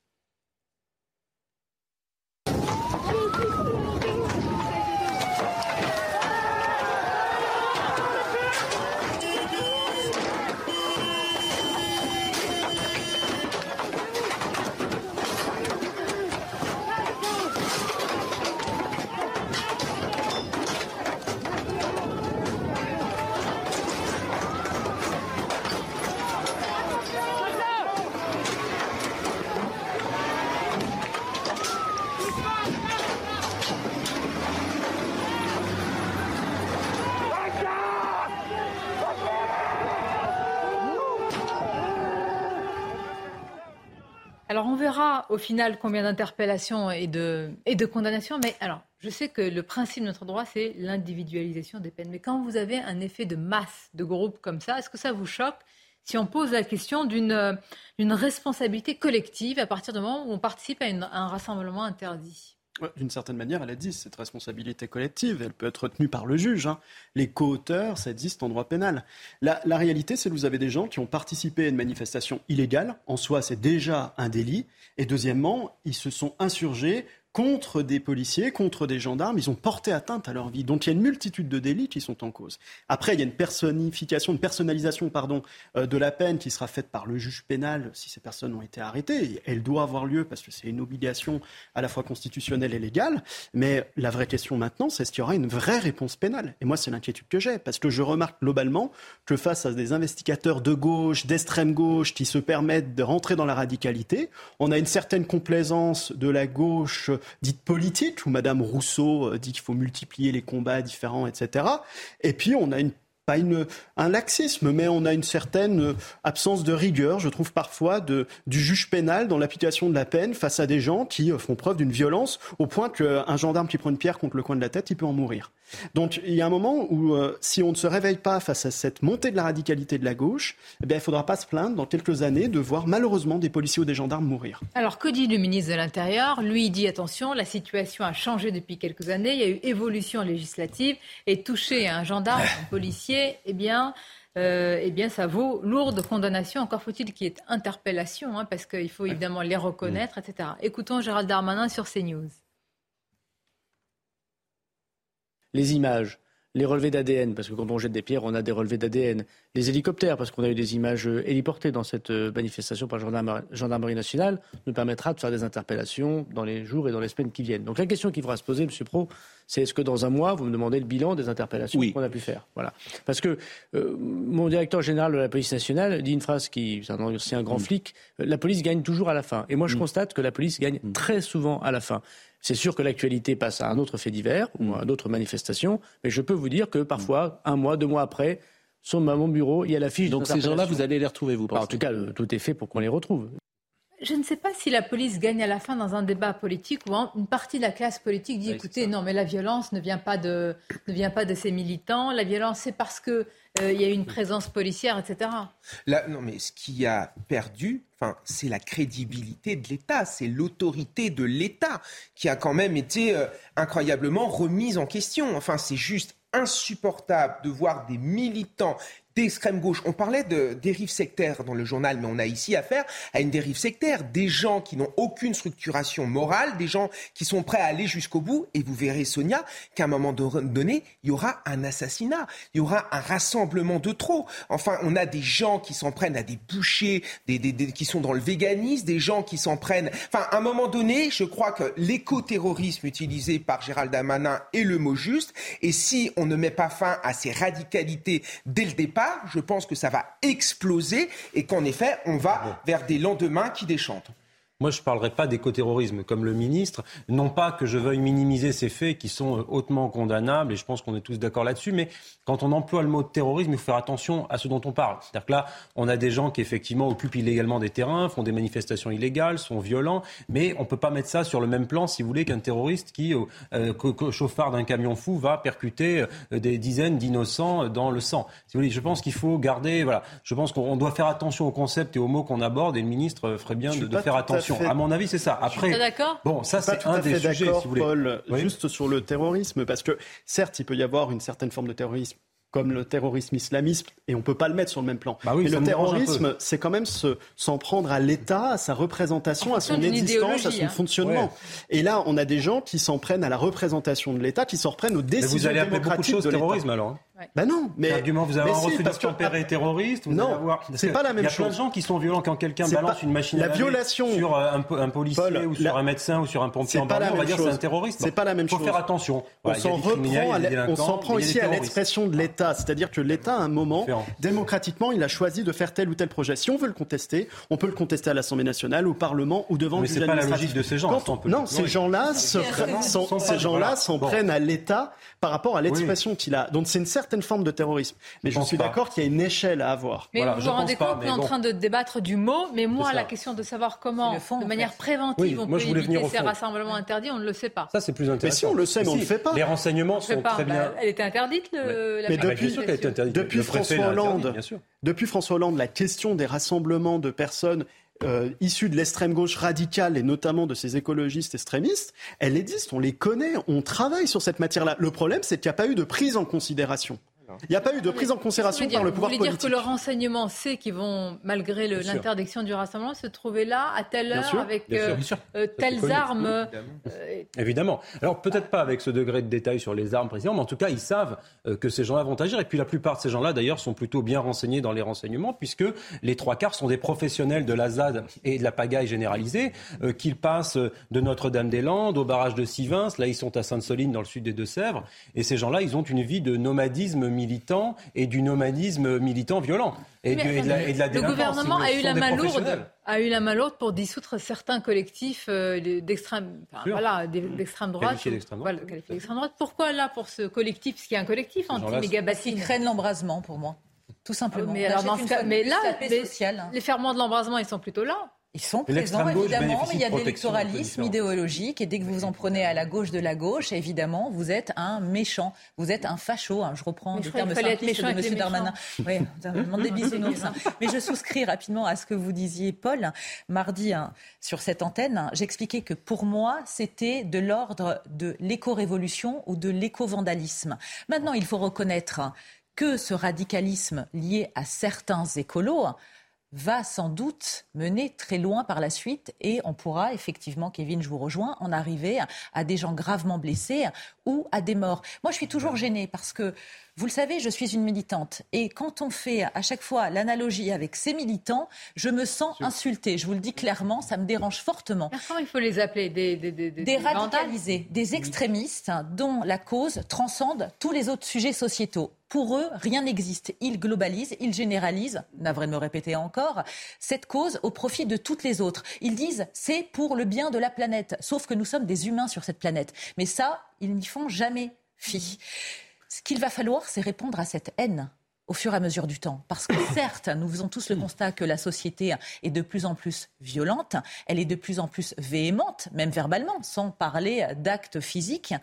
Au final combien d'interpellations et de, et condamnations. Mais alors, je sais que le principe de notre droit, c'est l'individualisation des peines. Mais quand vous avez un effet de masse, de groupe comme ça, est-ce que ça vous choque si on pose la question d'une responsabilité collective à partir du moment où on participe à un rassemblement interdit? D'une certaine manière, elle a dit, cette responsabilité collective, elle peut être retenue par le juge. Hein. Les co-auteurs, ça existe en droit pénal. La, la réalité, c'est que vous avez des gens qui ont participé à une manifestation illégale. En soi, c'est déjà un délit. Et deuxièmement, ils se sont insurgés contre des policiers, contre des gendarmes. Ils ont porté atteinte à leur vie. Donc il y a une multitude de délits qui sont en cause. Après, il y a une personnification, une personnalisation pardon, euh, de la peine qui sera faite par le juge pénal si ces personnes ont été arrêtées. Elle doit avoir lieu parce que c'est une obligation à la fois constitutionnelle et légale. Mais la vraie question maintenant, c'est est-ce qu'il y aura une vraie réponse pénale? Et moi, c'est l'inquiétude que j'ai. Parce que je remarque globalement que face à des investigateurs de gauche, d'extrême gauche, qui se permettent de rentrer dans la radicalité, on a une certaine complaisance de la gauche dite politique, où Madame Rousseau euh, dit qu'il faut multiplier les combats différents, etc. Et puis on a une pas un laxisme, mais on a une certaine euh, absence de rigueur, je trouve parfois, du juge pénal dans l'application de la peine face à des gens qui euh, font preuve d'une violence au point qu'un gendarme qui prend une pierre contre le coin de la tête, il peut en mourir. Donc il y a un moment où, euh, si on ne se réveille pas face à cette montée de la radicalité de la gauche, eh bien, il ne faudra pas se plaindre dans quelques années de voir malheureusement des policiers ou des gendarmes mourir. Alors que dit le ministre de l'Intérieur? Lui il dit attention, la situation a changé depuis quelques années, il y a eu évolution législative et toucher un gendarme, un policier, eh bien, euh, eh bien, ça vaut lourde condamnation. Encore faut-il qu'il y ait interpellation, hein, parce qu'il faut évidemment les reconnaître, etc. Écoutons Gérald Darmanin sur CNews. Les images, les relevés d'ADN, parce que quand on jette des pierres, on a des relevés d'ADN, les hélicoptères, parce qu'on a eu des images euh, héliportées dans cette euh, manifestation par la gendarmerie, nationale, nous permettra de faire des interpellations dans les jours et dans les semaines qui viennent. Donc la question qu'il faudra se poser, M. Pro, c'est est-ce que dans un mois, vous me demandez le bilan des interpellations qu'on a pu faire? Voilà. Parce que euh, mon directeur général de la police nationale dit une phrase qui, c'est un, grand mm. flic, la police gagne toujours à la fin. Et moi, je mm. constate que la police gagne mm. très souvent à la fin. C'est sûr que l'actualité passe à un autre fait divers ou à d'autres manifestations, mais je peux vous dire que parfois, un mois, deux mois après, sur mon bureau, il y a l'affiche. Donc ces gens-là, vous allez les retrouver, vous En tout cas, tout est fait pour qu'on les retrouve. Je ne sais pas si la police gagne à la fin dans un débat politique ou une partie de la classe politique dit écoutez, non, mais la violence ne vient pas de, ne vient pas de ces militants. La violence, c'est parce qu'il euh, y a une présence policière, etc. non, mais ce qui a perdu, enfin, c'est la crédibilité de l'État, c'est l'autorité de l'État qui a quand même été euh, incroyablement remise en question. Enfin, c'est juste insupportable de voir des militants d'extrême gauche. On parlait de dérive sectaire dans le journal, mais on a ici affaire à une dérive sectaire. Des gens qui n'ont aucune structuration morale, des gens qui sont prêts à aller jusqu'au bout. Et vous verrez, Sonia, qu'à un moment donné, il y aura un assassinat, il y aura un rassemblement de trop. Enfin, on a des gens qui s'en prennent à des bouchers, des, qui sont dans le véganisme, des gens qui s'en prennent. Enfin, à un moment donné, je crois que l'écoterrorisme utilisé par Gérald Damanin est le mot juste. Et si on ne met pas fin à ces radicalités dès le départ, je pense que ça va exploser et qu'en effet, on va vers des lendemains qui déchantent. Moi, je ne parlerai pas d'écoterrorisme comme le ministre. Non pas que je veuille minimiser ces faits qui sont euh, hautement condamnables, et je pense qu'on est tous d'accord là-dessus, mais quand on emploie le mot terrorisme, il faut faire attention à ce dont on parle. C'est-à-dire que là, on a des gens qui effectivement occupent illégalement des terrains, font des manifestations illégales, sont violents, mais on ne peut pas mettre ça sur le même plan, si vous voulez, qu'un terroriste qui, euh, euh chauffard d'un camion fou, va percuter euh, des dizaines d'innocents dans le sang. Si vous voulez, je pense qu'il faut garder, voilà, je pense qu'on doit faire attention au concept et aux mots qu'on aborde, et le ministre ferait bien de faire attention. À mon avis, c'est ça. Après, d'accord bon, ça c'est un des sujets, si vous voulez. Paul, juste sur le terrorisme, parce que certes, il peut y avoir une certaine forme de terrorisme comme le terrorisme islamiste, et on ne peut pas le mettre sur le même plan. Bah oui, Mais le terrorisme, c'est quand même s'en prendre à l'État, à sa représentation, à son existence, à son hein. fonctionnement. Et là, on a des gens qui s'en prennent à la représentation de l'État, qui s'en reprennent aux décisions Mais vous allez appeler beaucoup de choses terrorisme alors hein. Ben non, mais argument, vous avez un refus d'obtempérer terroriste. non, c'est pas la même chose. Il y a plein de gens qui sont violents quand quelqu'un balance une machine la à violation sur un, un policier ou sur un médecin ou sur un pompier en banlieue, on va dire c'est un terroriste. C'est pas la même chose. Il faut faire attention. On s'en reprend, on s'en prend ici à l'expression de l'État, c'est-à-dire que l'État, à un moment, démocratiquement, il a choisi de faire tel ou tel projet. Si on veut le contester, on peut le contester à l'Assemblée nationale, au Parlement ou devant le juge administratif. pas la logique de ces gens. Non, ces gens-là s'en prennent à l'État par rapport à l'expression qu'il a. Donc c'est une certaine forme de terrorisme. Mais je, suis d'accord qu'il y a une échelle à avoir. Mais vous vous rendez compte qu'on est en train de débattre du mot, mais moi, la question de savoir comment, de manière préventive, on peut éviter ces rassemblements interdits, on ne le sait pas. Ça, c'est plus intéressant. Mais si on le sait, mais on ne le fait pas. Les renseignements sont très bien. Bah, elle était interdite, le, la Mais depuis, depuis François Hollande, depuis François Hollande, la question des rassemblements de personnes euh, issus de l'extrême gauche radicale et notamment de ces écologistes extrémistes, elle existe, on les connaît, on travaille sur cette matière-là. Le problème, c'est qu'il n'y a pas eu de prise en considération. Il n'y a pas eu de prise en considération par le pouvoir politique. Vous voulez dire que le renseignement sait qu'ils vont, malgré l'interdiction du rassemblement, se trouver là à telle heure avec euh, euh, telles armes euh, évidemment. Alors peut-être pas avec ce degré de détail sur les armes précisément, mais en tout cas ils savent que ces gens-là vont agir. Et puis la plupart de ces gens-là d'ailleurs sont plutôt bien renseignés dans les renseignements puisque les trois quarts sont des professionnels de la ZAD et de la pagaille généralisée, qu'ils passent de Notre-Dame-des-Landes au barrage de Sivins, là ils sont à Sainte-Soline dans le sud des Deux-Sèvres, et ces gens-là ils ont une vie de nomadisme militant et du nomadisme militant violent. Et, de, la, Le gouvernement a eu, la main lourde, a eu la main lourde pour dissoudre certains collectifs euh, d'extrême voilà, d'extrême droite. droite. Pourquoi là pour ce collectif, parce qu'il y a un collectif anti-mégabassine Ils craignent l'embrasement pour moi. Tout simplement. Mais, alors, mais là, les ferments de l'embrasement, ils sont plutôt là. Ils sont présents, évidemment, mais il y a de l'électoralisme idéologique. Et dès que vous vous en prenez à la gauche de la gauche, évidemment, vous êtes un méchant. Vous êtes un facho. Hein. Je reprends le terme simplistes de M. Darmanin. Oui, demande des bisounours. Hein. Mais je souscris rapidement à ce que vous disiez, Paul, mardi, hein, sur cette antenne. J'expliquais que pour moi, c'était de l'ordre de l'éco-révolution ou de l'éco-vandalisme. Maintenant, il faut reconnaître que ce radicalisme lié à certains écolos va sans doute mener très loin par la suite et on pourra effectivement, Kevin, je vous rejoins, en arriver à des gens gravement blessés ou à des morts. Moi, je suis toujours gênée parce que vous le savez, je suis une militante. Et quand on fait à chaque fois l'analogie avec ces militants, je me sens insultée. Je vous le dis clairement, ça me dérange fortement. Comment il faut les appeler Des, des, des, des radicalisés, des extrémistes dont la cause transcende tous les autres sujets sociétaux. Pour eux, rien n'existe. Ils globalisent, ils généralisent, navré de me répéter encore, cette cause au profit de toutes les autres. Ils disent c'est pour le bien de la planète. Sauf que nous sommes des humains sur cette planète. Mais ça, ils n'y font jamais fi. Ce qu'il va falloir, c'est répondre à cette haine au fur et à mesure du temps. Parce que certes, nous faisons tous le constat que la société est de plus en plus violente, elle est de plus en plus véhémente, même verbalement, sans parler d'actes physiques.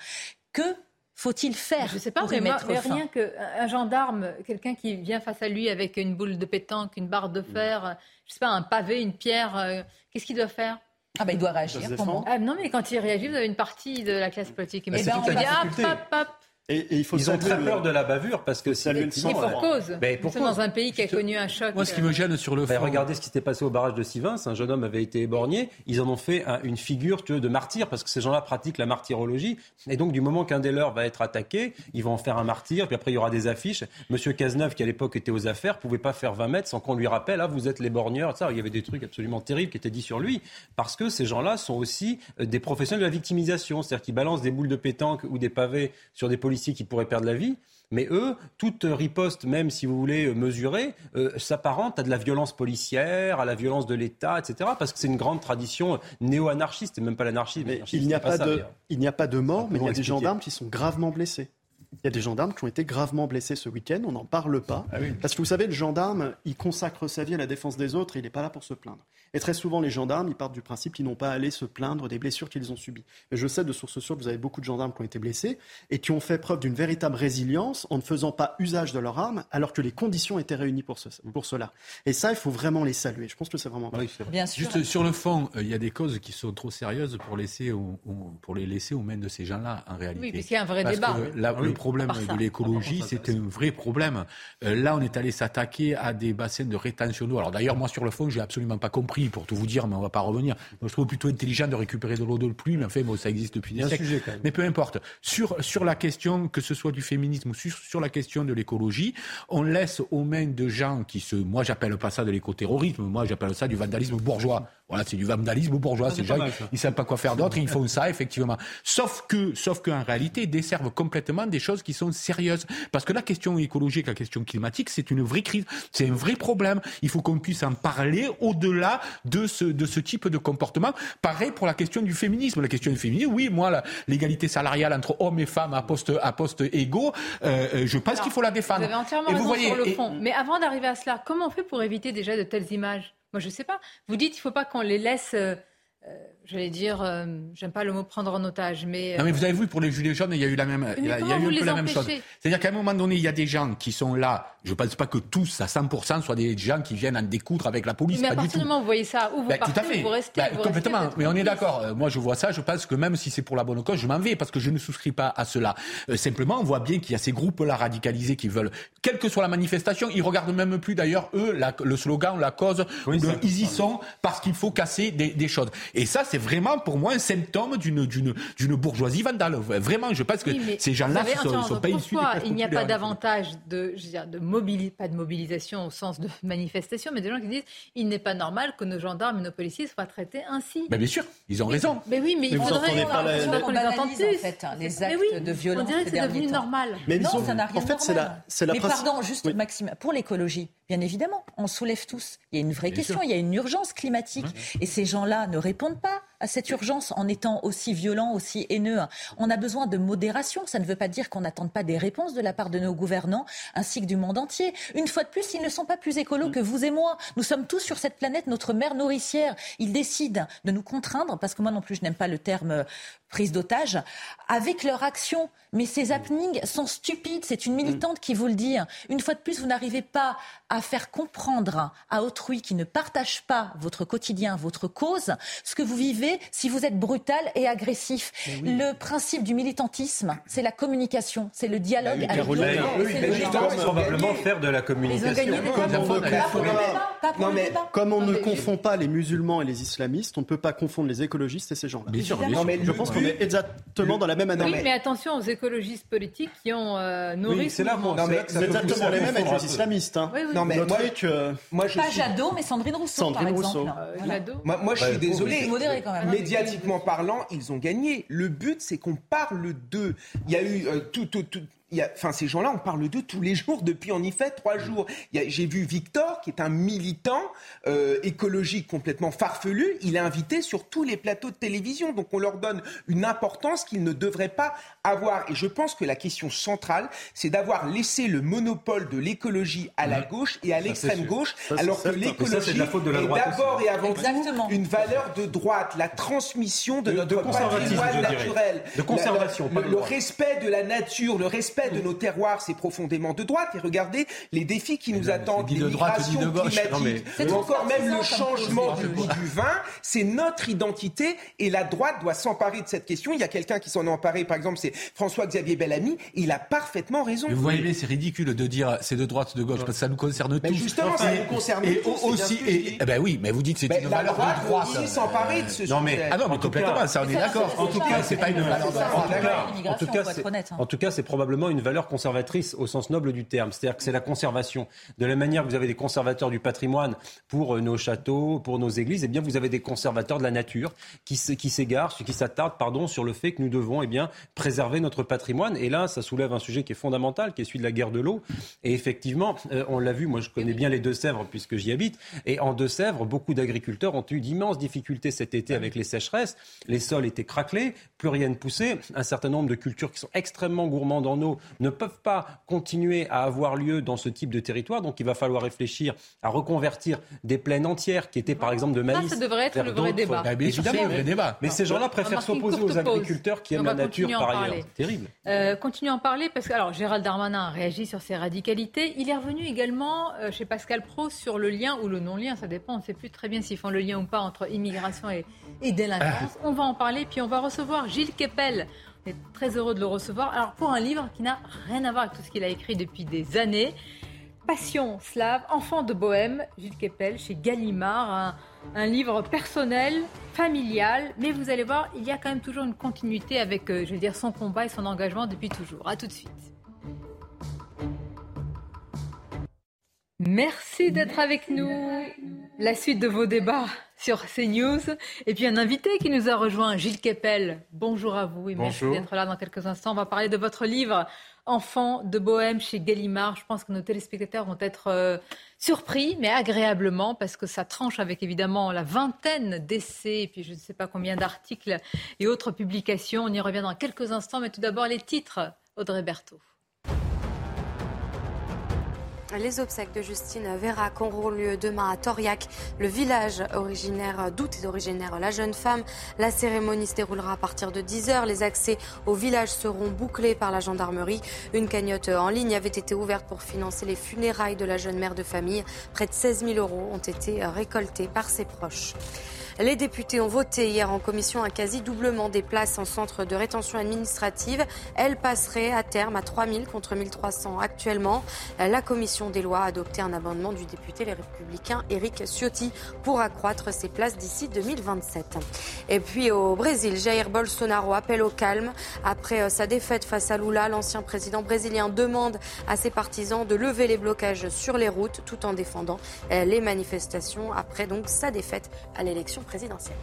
Que faut-il faire Je ne sais pas, pour mais, mettre mais fin rien qu'un gendarme, quelqu'un qui vient face à lui avec une boule de pétanque, une barre de fer, je sais pas, un pavé, une pierre, euh, qu'est-ce qu'il doit faire? Ah ben il doit réagir. Comment ah, Non mais quand il réagit, vous avez une partie de la classe politique. Mais Bah, ben, on hop, difficulté. hop, hop. Et, et il faut Ils ont très le- peur de la bavure parce que c'est le sang, Et pour cause. Ben, Nous pour sommes cause. dans un pays qui a connu un choc. Moi, ce qui me gêne sur le Ben, fond. regardez ce qui s'était passé au barrage de Sivins. Un jeune homme avait été éborgné. Ils en ont fait un- une figure tu veux, de martyr parce que ces gens-là pratiquent la martyrologie. Et donc, du moment qu'un des leurs va être attaqué, ils vont en faire un martyr. Puis après, il y aura des affiches. Monsieur Cazeneuve, qui à l'époque était aux affaires, pouvait pas faire 20 mètres sans qu'on lui rappelle ah, vous êtes les borgneurs. Ça, il y avait des trucs absolument terribles qui étaient dits sur lui. Parce que ces gens-là sont aussi euh, des professionnels de la victimisation. C'est-à-dire qu'ils balancent des boules de pétanque ou des pavés sur des policiers qui pourraient perdre la vie. Mais eux, toute riposte, même si vous voulez mesurer, euh, s'apparente à de la violence policière, à la violence de l'État, etc. Parce que c'est une grande tradition néo-anarchiste, et même pas. Mais l'anarchisme, il n'y a pas ça, de, d'ailleurs. il n'y a pas de mort, mais il y a des gendarmes qui sont gravement blessés. Il y a des gendarmes qui ont été gravement blessés ce week-end, on n'en parle pas. Ah Parce que vous savez, le gendarme, il consacre sa vie à la défense des autres, et il n'est pas là pour se plaindre. Et très souvent, les gendarmes, ils partent du principe qu'ils n'ont pas à aller se plaindre des blessures qu'ils ont subies. Mais je sais de sources sûres que vous avez beaucoup de gendarmes qui ont été blessés et qui ont fait preuve d'une véritable résilience en ne faisant pas usage de leur arme, alors que les conditions étaient réunies pour, ce- pour cela. Et ça, il faut vraiment les saluer. Je pense que c'est vraiment Ah important. Bien sûr. Juste sur le fond, euh, il y a des causes qui sont trop sérieuses pour, laisser au- au- pour les laisser aux mains de ces gens-là, en réalité. Oui, puisqu'il y a un vrai Parce débat. que la- Ah oui. Le problème de l'écologie, c'est un vrai problème. Euh, là, on est allé s'attaquer à des bassins de rétention d'eau. Alors d'ailleurs, moi, sur le fond, j'ai absolument pas compris, pour tout vous dire, mais on va pas revenir. Moi, je trouve plutôt intelligent de récupérer de l'eau de pluie, mais enfin, bon, ça existe depuis des siècles. Mais peu importe. Sur, sur la question, que ce soit du féminisme ou sur, sur la question de l'écologie, on laisse aux mains de gens qui se. Moi, j'appelle pas ça de l'écoterrorisme. Moi, j'appelle ça du vandalisme bourgeois. Voilà, c'est du vandalisme bourgeois. Ah, C'est gens, ils savent pas quoi faire d'autre, ils font ça, effectivement. Sauf que, sauf qu'en réalité, ils desservent complètement des choses qui sont sérieuses. Parce que la question écologique, la question climatique, c'est une vraie crise. C'est un vrai problème. Il faut qu'on puisse en parler au-delà de ce, de ce type de comportement. Pareil pour la question du féminisme. La question du féminisme, oui, moi, la- l'égalité salariale entre hommes et femmes à poste, à poste égaux, euh, euh, je pense qu'il faut la défendre. Vous avez entièrement Et raison vous voyez, sur le et- fond. Mais avant d'arriver à cela, comment on fait pour éviter déjà de telles images? Moi, je ne sais pas. Vous dites qu'il ne faut pas qu'on les laisse, euh, euh, j'allais dire, euh, j'aime pas le mot prendre en otage, mais... euh, Non mais vous avez vu pour les gilets jaunes, il y a eu la même, il y a, il y a comment eu vous un peu les la même chose. C'est-à-dire qu'à un moment donné, il y a des gens qui sont là. Je ne pense pas que tous, à 100%, soient des gens qui viennent en découdre avec la police. mais à pas du partir tout. du moment où vous voyez ça, où vous Ben, partez, tout à fait. vous restez, Ben, vous complètement. mais on est d'accord. Euh, Moi, je vois ça. Je pense que même si c'est pour la bonne cause, je m'en vais parce que je ne souscris pas à cela. Euh, simplement, on voit bien qu'il y a ces groupes-là radicalisés qui veulent, quelle que soit la manifestation, ils regardent même plus d'ailleurs eux la- le slogan, la cause. Oui, de, ça- ils y sont parce qu'il faut casser des, des choses. Et ça, c'est vraiment pour moi un symptôme d'une d'une d'une bourgeoisie vandale. Vraiment, je pense que Oui, mais ces gens-là ne sont, pas issus Pourquoi il n'y a pas davantage de, je veux dire, de mobili- pas de mobilisation au sens de manifestation, mais des gens qui disent il n'est pas normal que nos gendarmes et nos policiers soient traités ainsi. Ben, bien sûr, ils ont raison. Mais oui, mais, Mais il vous faudrait entendez pas la- qu'on les entende banalise, plus. en fait, hein, les Mais actes oui, de violence On dirait que ces c'est devenu temps. normal. Mais non, ils ont- ça n'a rien en fait, c'est la, c'est la Mais pardon, juste Oui. Maxime, pour l'écologie, bien évidemment, on soulève tous. Il y a une vraie Bien question, sûr. il y a une urgence climatique. Et ces gens-là ne répondent pas à cette urgence en étant aussi violents, aussi haineux. On a besoin de modération. Ça ne veut pas dire qu'on n'attende pas des réponses de la part de nos gouvernants ainsi que du monde entier. Une fois de plus, ils ne sont pas plus écolos que vous et moi. Nous sommes tous sur cette planète, notre mère nourricière. Ils décident de nous contraindre, parce que moi non plus, je n'aime pas le terme prise d'otage, avec leur action. Mais ces happenings sont stupides. C'est une militante qui vous le dit. Une fois de plus, vous n'arrivez pas à faire comprendre à autrui qui ne partage pas votre quotidien, votre cause, ce que vous vivez si vous êtes brutal et agressif. Le principe du militantisme, c'est la communication, c'est le dialogue avec l'autre. Oui, probablement faire de la communication. Non, mais comme on ne confond pas les musulmans et les islamistes, on ne peut pas confondre les écologistes et ces gens-là. Bien sûr, je pense qu'on est exactement dans la même analyse. Oui, mais attention aux écologistes politiques qui ont euh, nourri c'est là, non, mais c'est exactement les mêmes avec les islamistes. Hein. Oui, oui. Non, mais moi, euh, moi, je Pas suis... Jadot, mais Sandrine Rousseau, Sandrine par Rousseau. exemple. Euh, moi, moi, je suis désolé. Modéré, quand même. Médiatiquement parlant, ils ont gagné. Le but, c'est qu'on parle d'eux. Il y a eu euh, tout, tout, tout enfin, ces gens-là, on parle d'eux tous les jours depuis en effet trois jours. J'ai vu Victor, qui est un militant euh, écologique complètement farfelu. Il est invité sur tous les plateaux de télévision. Donc on leur donne une importance qu'ils ne devraient pas avoir. Et je pense que la question centrale, c'est d'avoir laissé le monopole de l'écologie à la gauche et à l'extrême gauche, alors que l'écologie est, d'abord et avant tout une valeur de droite, la transmission de, notre patrimoine naturel, de conservation, le, le respect de la nature, le respect de nos terroirs, c'est profondément de droite. Et regardez les défis qui nous attendent, l'immigration climatique, ou encore même le changement du goût du vin. C'est notre identité et la droite doit s'emparer de cette question. Il y a quelqu'un qui s'en est emparé, par exemple, c'est François-Xavier Bellamy. Il a parfaitement raison. vous voyez, c'est ridicule de dire c'est de droite, de gauche, parce que ça nous concerne mais tous. Justement, ça nous concerne et tous. Aussi, et, eh ben oui, mais vous dites c'est une valeur de droite. aussi s'emparer de ce non, mais, sujet. Ah non, mais complètement, ça on est d'accord. En tout cas, c'est pas une valeur cas, en tout cas, c'est probablement une valeur conservatrice au sens noble du terme. C'est-à-dire que c'est la conservation. De la manière que vous avez des conservateurs du patrimoine pour euh, nos châteaux, pour nos églises, eh bien vous avez des conservateurs de la nature qui, s'égarent, qui s'attardent pardon, sur le fait que nous devons eh bien, préserver notre patrimoine. Et là, ça soulève un sujet qui est fondamental, qui est celui de la guerre de l'eau. Et effectivement, euh, on l'a vu, moi je connais bien les Deux-Sèvres puisque j'y habite. Et en Deux-Sèvres, beaucoup d'agriculteurs ont eu d'immenses difficultés cet été avec les sécheresses. Les sols étaient craquelés, plus rien ne poussait. Un certain nombre de cultures qui sont extrêmement gourmandes en eau ne peuvent pas continuer à avoir lieu dans ce type de territoire. Donc il va falloir réfléchir à reconvertir des plaines entières qui étaient par exemple de maïs. Ça, ça devrait être le vrai débat. Bah, évidemment, le vrai débat. Mais ces gens-là préfèrent s'opposer aux agriculteurs qui aiment la nature par ailleurs. Terrible. Euh, continuons à en parler parce que alors Gérald Darmanin a réagi sur ces radicalités. Il est revenu également euh, chez Pascal Pro sur le lien ou le non-lien, ça dépend. On ne sait plus très bien s'ils font le lien ou pas entre immigration et, et délinquance. On va en parler puis on va recevoir Gilles Kepel on très heureux de le recevoir. Alors pour un livre qui n'a rien à voir avec tout ce qu'il a écrit depuis des années, Passion slave, enfant de bohème, Gilles Kepel chez Gallimard, un, un, livre personnel, familial, mais vous allez voir, il y a quand même toujours une continuité avec, euh, je veux dire, son combat et son engagement depuis toujours. À tout de suite. Merci d'être avec nous. La suite de vos débats sur CNews. Et puis un invité qui nous a rejoint, Gilles Kepel. Bonjour à vous et merci d'être là dans quelques instants. On va parler de votre livre Enfant de Bohème chez Gallimard. Je pense que nos téléspectateurs vont être euh, surpris, mais agréablement, parce que ça tranche avec évidemment la vingtaine d'essais et puis je ne sais pas combien d'articles et autres publications. On y revient dans quelques instants, mais tout d'abord les titres. Audrey Berthaud. Les obsèques de Justine Vérac auront lieu demain à Toriac, le village originaire d'où est originaire la jeune femme. La cérémonie se déroulera à partir de 10h. Les accès au village seront bouclés par la gendarmerie. Une cagnotte en ligne avait été ouverte pour financer les funérailles de la jeune mère de famille. Près de 16 000 euros ont été récoltés par ses proches. Les députés ont voté hier en commission un quasi-doublement des places en centre de rétention administrative. Elles passeraient à terme à 3 000 contre 1 300 actuellement. La commission des lois a adopté un amendement du député Les Républicains Éric Ciotti pour accroître ces places d'ici 2027. Et puis au Brésil, Jair Bolsonaro appelle au calme. Après sa défaite face à Lula, l'ancien président brésilien demande à ses partisans de lever les blocages sur les routes tout en défendant les manifestations après donc sa défaite à l'élection présidentielle.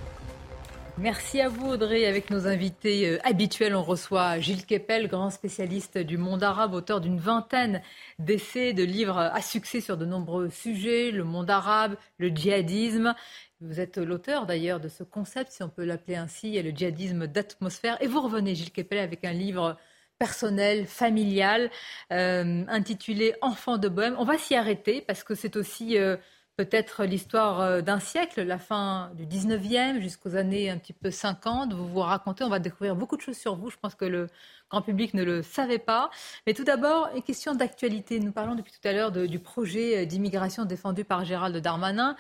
Merci à vous Audrey. Avec nos invités euh, habituels, on reçoit Gilles Kepel, grand spécialiste du monde arabe, auteur d'une vingtaine d'essais, de livres à succès sur de nombreux sujets, le monde arabe, le djihadisme. Vous êtes l'auteur d'ailleurs de ce concept, si on peut l'appeler ainsi, le djihadisme d'atmosphère. Et vous revenez, Gilles Kepel, avec un livre personnel, familial, euh, intitulé Enfant de Bohème. On va s'y arrêter parce que c'est aussi... Euh, peut-être l'histoire d'un siècle, la fin du 19e jusqu'aux années un petit peu 50. Vous vous racontez, on va découvrir beaucoup de choses sur vous. Je pense que le grand public ne le savait pas. Mais tout d'abord, une question d'actualité. Nous parlons depuis tout à l'heure du projet d'immigration défendu par Gérald Darmanin.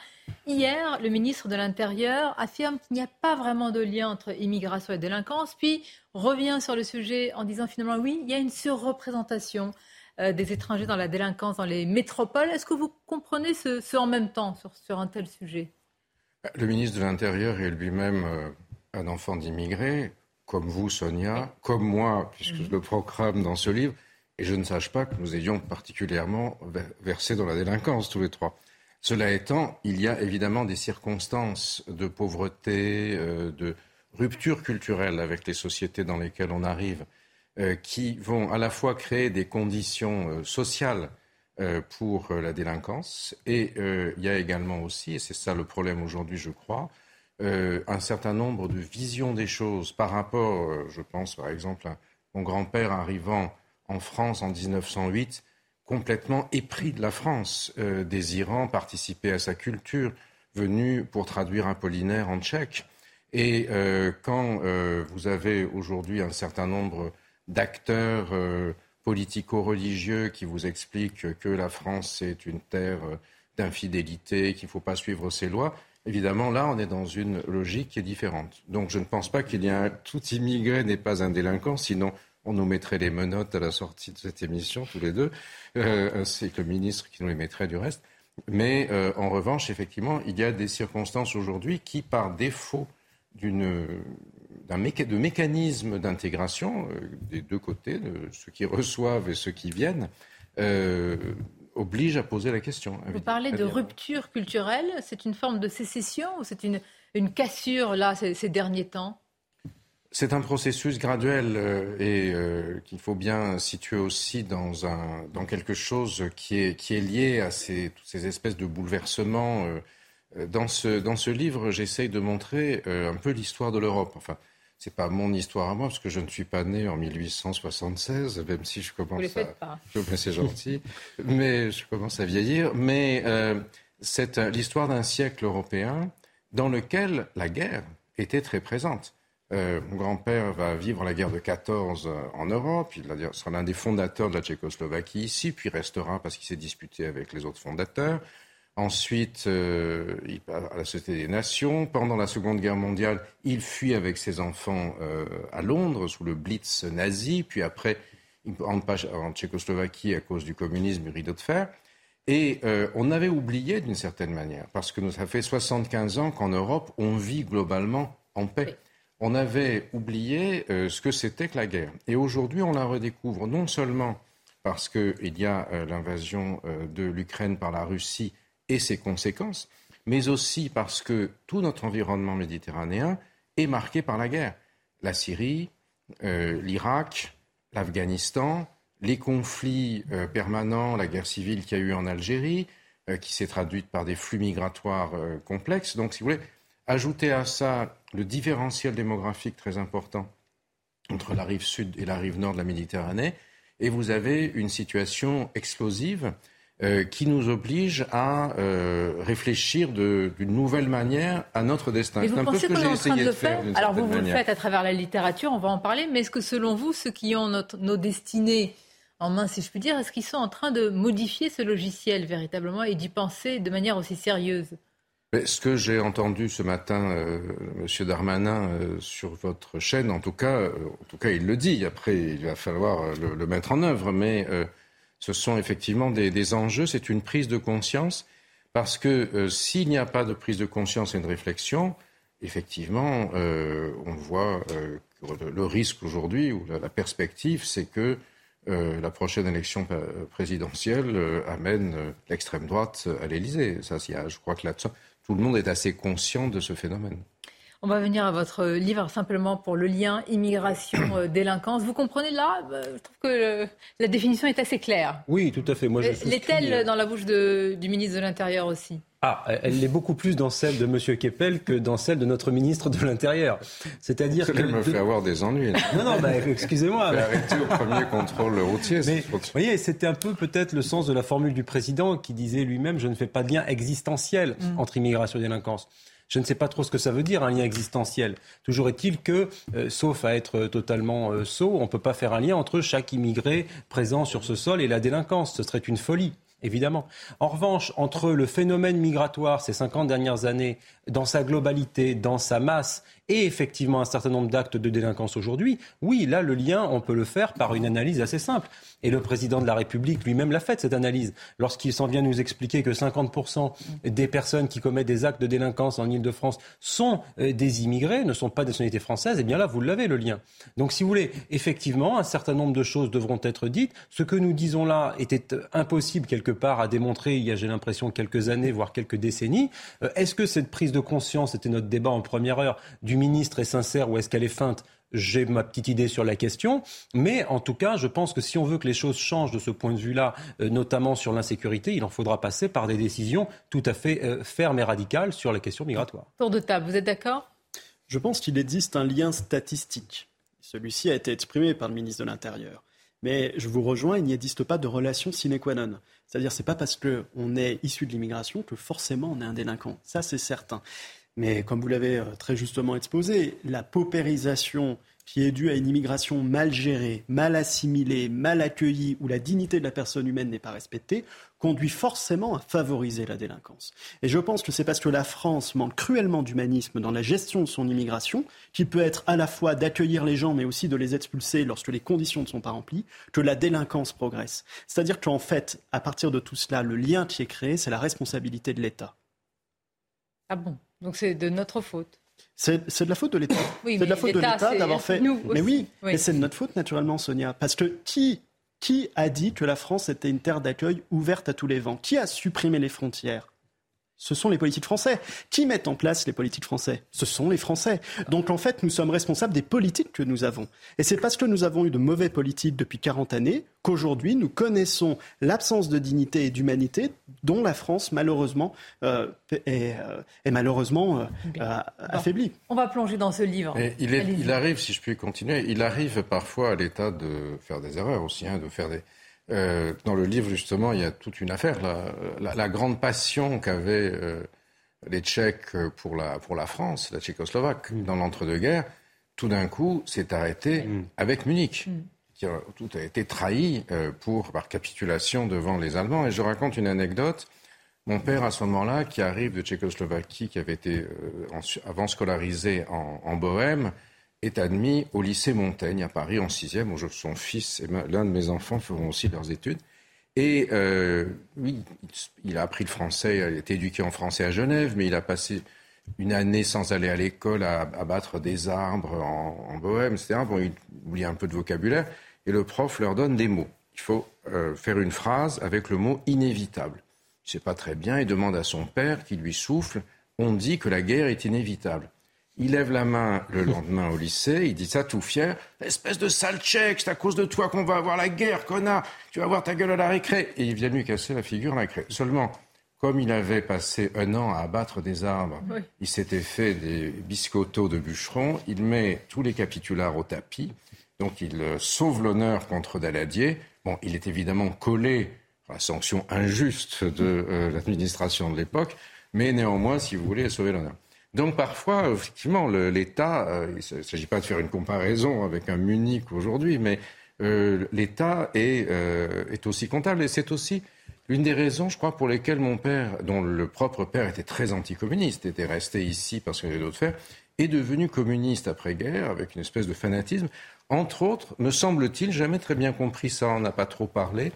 Hier, le ministre de l'Intérieur affirme qu'il n'y a pas vraiment de lien entre immigration et délinquance, puis revient sur le sujet en disant finalement oui, il y a une surreprésentation euh, des étrangers dans la délinquance dans les métropoles. Est-ce que vous comprenez ce, en même temps sur, sur, un tel sujet? Le ministre de l'Intérieur est lui-même euh, un enfant d'immigrés comme vous, Sonia, comme moi, puisque je le proclame dans ce livre, et je ne sache pas que nous ayons particulièrement versé dans la délinquance tous les trois. Cela étant, il y a évidemment des circonstances de pauvreté, euh, de rupture culturelle avec les sociétés dans lesquelles on arrive, euh, qui vont à la fois créer des conditions euh, sociales pour la délinquance, et il y a également aussi, et c'est ça le problème aujourd'hui, je crois, euh, un certain nombre de visions des choses par rapport, euh, je pense par exemple à mon grand-père arrivant en France en 1908, complètement épris de la France, euh, désirant participer à sa culture, venu pour traduire Apollinaire en tchèque. Et quand vous avez aujourd'hui un certain nombre d'acteurs politico-religieux qui vous expliquent que la France est une terre d'infidélité, qu'il ne faut pas suivre ses lois, Évidemment, là, on est dans une logique qui est différente. Donc, je ne pense pas qu'il y ait un tout immigré n'est pas un délinquant, sinon on nous mettrait les menottes à la sortie de cette émission, tous les deux, euh, ainsi le ministre qui nous les mettrait du reste. Mais euh, en revanche, effectivement, il y a des circonstances aujourd'hui qui, par défaut d'une d'un de mécanisme d'intégration euh, des deux côtés, de ceux qui reçoivent et ceux qui viennent, euh, oblige à poser la question. Vous parlez de rupture culturelle, c'est une forme de sécession ou c'est une, une cassure là ces, derniers temps? C'est un processus graduel euh, et euh, qu'il faut bien situer aussi dans, un, dans quelque chose qui est, qui est lié à ces, toutes ces espèces de bouleversements. Euh, dans, ce, dans ce livre, j'essaye de montrer un peu l'histoire de l'Europe. Enfin, c'est pas mon histoire à moi parce que je ne suis pas né en 1876, même si je commence Vous à. Pas. C'est gentil, mais je commence à vieillir. Mais euh, c'est l'histoire d'un siècle européen dans lequel la guerre était très présente. Euh, mon grand-père va vivre la guerre de 14 en Europe. Il sera l'un des fondateurs de la Tchécoslovaquie ici, puis restera parce qu'il s'est disputé avec les autres fondateurs. Ensuite, euh, il part à la Société des Nations. Pendant la Seconde Guerre mondiale, il fuit avec ses enfants euh, à Londres sous le Blitz nazi. Puis après, il rentre en Tchécoslovaquie à cause du communisme, du rideau de fer. Et euh, on avait oublié d'une certaine manière, parce que ça fait 75 ans qu'en Europe, on vit globalement en paix. On avait oublié ce que c'était que la guerre. Et aujourd'hui, on la redécouvre non seulement parce qu'il y a l'invasion de l'Ukraine par la Russie et ses conséquences, mais aussi parce que tout notre environnement méditerranéen est marqué par la guerre. La Syrie, euh, l'Irak, l'Afghanistan, les conflits euh, permanents, la guerre civile qu'il y a eu en Algérie, euh, qui s'est traduite par des flux migratoires complexes. Donc, si vous voulez, ajouter à ça le différentiel démographique très important entre la rive sud et la rive nord de la Méditerranée, et vous avez une situation explosive euh, qui nous oblige à euh, réfléchir d'une nouvelle manière à notre destin. C'est un peu ce que j'ai essayé de, le faire. Alors vous, vous le faites à travers la littérature, on va en parler, mais est-ce que selon vous, ceux qui ont notre, nos destinées en main, si je puis dire, est-ce qu'ils sont en train de modifier ce logiciel véritablement et d'y penser de manière aussi sérieuse? Ce que j'ai entendu ce matin, euh, Monsieur Darmanin, euh, sur votre chaîne, en tout cas, en tout cas, il le dit. Après, il va falloir le, le mettre en œuvre, mais ce sont effectivement des, enjeux, c'est une prise de conscience, parce que euh, s'il n'y a pas de prise de conscience et de réflexion, effectivement, euh, on voit euh, le, risque aujourd'hui, ou la, perspective, c'est que la prochaine élection présidentielle amène l'extrême droite à l'Élysée. Je crois que là, tout le monde est assez conscient de ce phénomène. On va venir à votre livre simplement pour le lien immigration-délinquance. Vous comprenez là euh, Je trouve que la définition est assez claire. Oui, tout à fait. Moi, L'est-elle dans la bouche du ministre de l'Intérieur aussi? Ah, elle l'est beaucoup plus dans celle de M. Keppel que dans celle de notre ministre de l'Intérieur. C'est-à-dire que... me fait avoir des ennuis. Non, non, bah, excusez-moi. arrêter au premier contrôle routier. Mais, vous voyez, c'était un peu peut-être le sens de la formule du président qui disait lui-même « je ne fais pas de lien existentiel mm. entre immigration et délinquance ». Je ne sais pas trop ce que ça veut dire, un lien existentiel. Toujours est-il que, euh, sauf à être totalement euh, sot, on ne peut pas faire un lien entre chaque immigré présent sur ce sol et la délinquance. Ce serait une folie évidemment. En revanche, entre le phénomène migratoire ces 50 dernières années, dans sa globalité, dans sa masse, et effectivement un certain nombre d'actes de délinquance aujourd'hui, oui, là, le lien, on peut le faire par une analyse assez simple. Et le président de la République lui-même l'a fait, cette analyse. Lorsqu'il s'en vient nous expliquer que 50% des personnes qui commettent des actes de délinquance en Ile-de-France sont euh, des immigrés, ne sont pas des nationalités françaises, eh bien là, vous l'avez, le lien. Donc, si vous voulez, effectivement, un certain nombre de choses devront être dites. Ce que nous disons là était impossible, quelque part, à démontrer il y a, j'ai l'impression, quelques années, voire quelques décennies. Euh, est-ce que cette prise de conscience, c'était notre débat en première heure, du ministre est sincère ou est-ce qu'elle est feinte j'ai ma petite idée sur la question, mais en tout cas, je pense que si on veut que les choses changent de ce point de vue-là, euh, notamment sur l'insécurité, il en faudra passer par des décisions tout à fait euh, fermes et radicales sur la question migratoire. Tour de table, vous êtes d'accord? Je pense qu'il existe un lien statistique. Celui-ci a été exprimé par le ministre de l'Intérieur. Mais je vous rejoins, il n'y existe pas de relation sine qua non. C'est-à-dire, c'est pas parce qu'on est issu de l'immigration que forcément on est un délinquant. Ça, c'est certain. Mais comme vous l'avez euh, très justement exposé, la paupérisation qui est due à une immigration mal gérée, mal assimilée, mal accueillie, où la dignité de la personne humaine n'est pas respectée, conduit forcément à favoriser la délinquance. Et je pense que c'est parce que la France manque cruellement d'humanisme dans la gestion de son immigration, qui peut être à la fois d'accueillir les gens, mais aussi de les expulser lorsque les conditions ne sont pas remplies, que la délinquance progresse. C'est-à-dire qu'en fait, à partir de tout cela, le lien qui est créé, c'est la responsabilité de l'État. Ah bon? Donc c'est de notre faute c'est de la faute de l'État. c'est de la faute de l'État d'avoir fait. mais oui, mais c'est de notre faute naturellement, Sonia. Parce que qui, qui a dit que la France était une terre d'accueil ouverte à tous les vents? Qui a supprimé les frontières? Ce sont les politiques français. Qui mettent en place les politiques français? Ce sont les Français. Donc en fait, nous sommes responsables des politiques que nous avons. Et c'est parce que nous avons eu de mauvaises politiques depuis 40 années qu'aujourd'hui nous connaissons l'absence de dignité et d'humanité dont la France malheureusement euh, est, euh, malheureusement euh, affaiblie. On va plonger dans ce livre. il, il, arrive, si je puis continuer, il arrive parfois à l'État de faire des erreurs aussi, hein, de faire des euh, dans le livre, justement, il y a toute une affaire. La, la, grande passion qu'avaient euh, les Tchèques pour la, pour la France, la Tchécoslovaque, mm. dans l'entre-deux-guerres, tout d'un coup, s'est arrêté mm. avec Munich. Mm. Qui tout a été trahi euh, pour, par capitulation devant les Allemands. Et je raconte une anecdote. Mon père, à ce moment-là, qui arrive de Tchécoslovaquie, qui avait été avant scolarisé en, en Bohème, est admis au lycée Montaigne à Paris en sixième, où son fils et l'un de mes enfants feront aussi leurs études. Et euh, oui, il a appris le français, il a été éduqué en français à Genève, mais il a passé une année sans aller à l'école à abattre des arbres en, Bohème, etc. Bon, il oublie un peu de vocabulaire. Et le prof leur donne des mots. Il faut euh, faire une phrase avec le mot inévitable. Il ne sait pas très bien, il demande à son père qui lui souffle On dit que la guerre est inévitable. Il lève la main le lendemain au lycée, il dit ça tout fier. Espèce de sale tchèque, c'est à cause de toi qu'on va avoir la guerre, connard. Tu vas voir ta gueule à la récré. Et il vient lui casser la figure à la récré. Seulement, comme il avait passé un an à abattre des arbres, il s'était fait des biscottos de bûcherons, il met tous les capitulars au tapis. Donc il euh, sauve l'honneur contre Daladier. Bon, il est évidemment collé à la sanction injuste de euh, l'administration de l'époque, mais néanmoins, si vous voulez, sauver l'honneur. Donc parfois, effectivement, l'État, euh, il ne s'agit pas de faire une comparaison avec un Munich aujourd'hui, mais euh, l'État est, euh, est, aussi comptable. Et c'est aussi l'une des raisons, je crois, pour lesquelles mon père, dont le propre père était très anticommuniste, était resté ici parce qu'il y avait d'autres faire, est devenu communiste après-guerre avec une espèce de fanatisme. Entre autres, me semble-t-il, jamais très bien compris ça, on n'a pas trop parlé,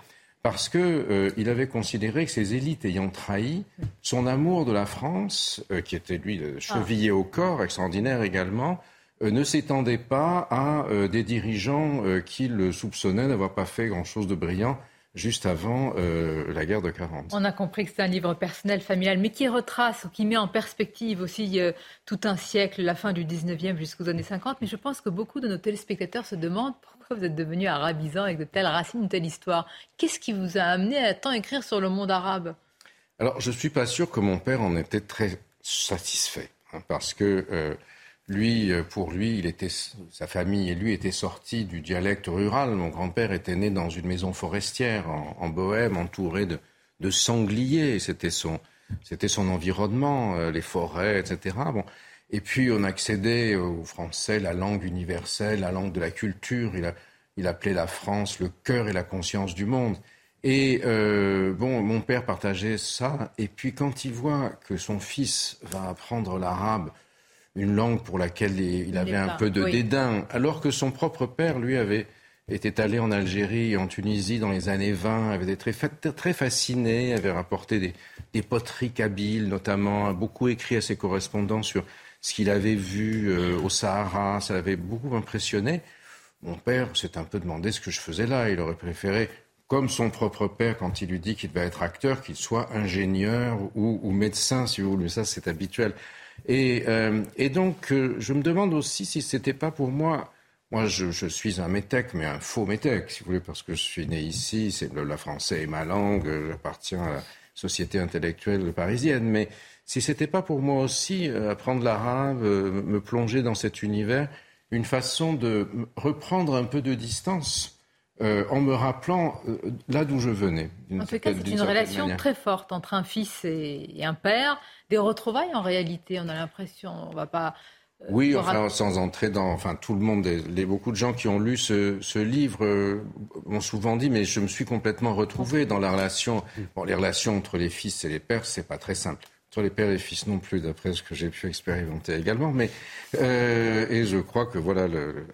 parce qu'il euh, avait considéré que ces élites ayant trahi son amour de la France, euh, qui était lui chevillé au corps, extraordinaire également, euh, ne s'étendait pas à des dirigeants qui le soupçonnaient d'avoir pas fait grand-chose de brillant juste avant la guerre de 40. On a compris que c'est un livre personnel, familial, mais qui retrace, qui met en perspective aussi tout un siècle, la fin du 19e jusqu'aux années 50. Mais je pense que beaucoup de nos téléspectateurs se demandent vous êtes devenu arabisant avec de telles racines, une telle histoire Qu'est-ce qui vous a amené à tant écrire sur le monde arabe? Alors, je ne suis pas sûr que mon père en était très satisfait, hein, parce que euh, lui, euh, pour lui, il était, sa famille et lui étaient sortis du dialecte rural. Mon grand-père était né dans une maison forestière en, Bohème, entouré de, de sangliers. C'était son, c'était son environnement, euh, les forêts, etc. Bon. Et puis, on accédait au français, la langue universelle, la langue de la culture. Il, a, il appelait la France le cœur et la conscience du monde. Et euh, bon, mon père partageait ça. Et puis quand il voit que son fils va apprendre l'arabe, une langue pour laquelle il, avait un peu de dédain, alors que son propre père, lui, avait était allé en Algérie et en Tunisie dans les années 20, avait été très, très fasciné, avait rapporté des, des poteries kabyles, notamment, a beaucoup écrit à ses correspondants sur ce qu'il avait vu euh, au Sahara, ça l'avait beaucoup impressionné. Mon père s'est un peu demandé ce que je faisais là. Il aurait préféré comme son propre père, quand il lui dit qu'il va être acteur, qu'il soit ingénieur ou, médecin, si vous voulez. Ça, c'est habituel. Et, euh, donc, euh, je me demande aussi si c'était pas pour moi. Moi, je, suis un métèque, mais un faux métèque, si vous voulez, parce que je suis né ici. C'est le, français est ma langue. J'appartiens à la société intellectuelle parisienne. Mais si c'était pas pour moi aussi euh, apprendre l'arabe, me plonger dans cet univers, une façon de reprendre un peu de distance euh, en me rappelant euh, là d'où je venais. En tout cas, c'est une relation très forte entre un fils et, un père. Des retrouvailles en réalité, on a l'impression, on va pas. Euh, oui, enfin, sans entrer dans, enfin, tout le monde, les, beaucoup de gens qui ont lu ce, livre m'ont souvent dit, mais je me suis complètement retrouvé dans la relation. Bon, les relations entre les fils et les pères, c'est pas très simple les pères et fils non plus, d'après ce que j'ai pu expérimenter également. Mais euh, et je crois que voilà, le,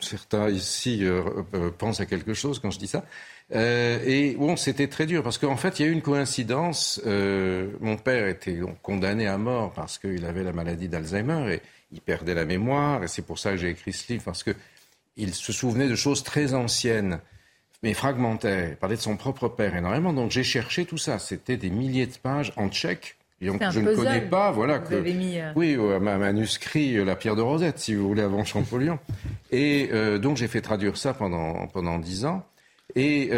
certains ici euh, euh, pensent à quelque chose quand je dis ça. et bon, c'était très dur parce qu'en fait, il y a eu une coïncidence. mon père était condamné à mort parce qu'il avait la maladie d'Alzheimer et il perdait la mémoire. Et c'est pour ça que j'ai écrit ce livre parce que il se souvenait de choses très anciennes mais fragmentaires. Il parlait de son propre père énormément. Donc j'ai cherché tout ça. C'était des milliers de pages en tchèque donc, je ne connais pas, voilà que euh, oui, ma manuscrit euh, La Pierre de Rosette, si vous voulez, avant Champollion. et euh, donc j'ai fait traduire ça pendant pendant dix ans. Et,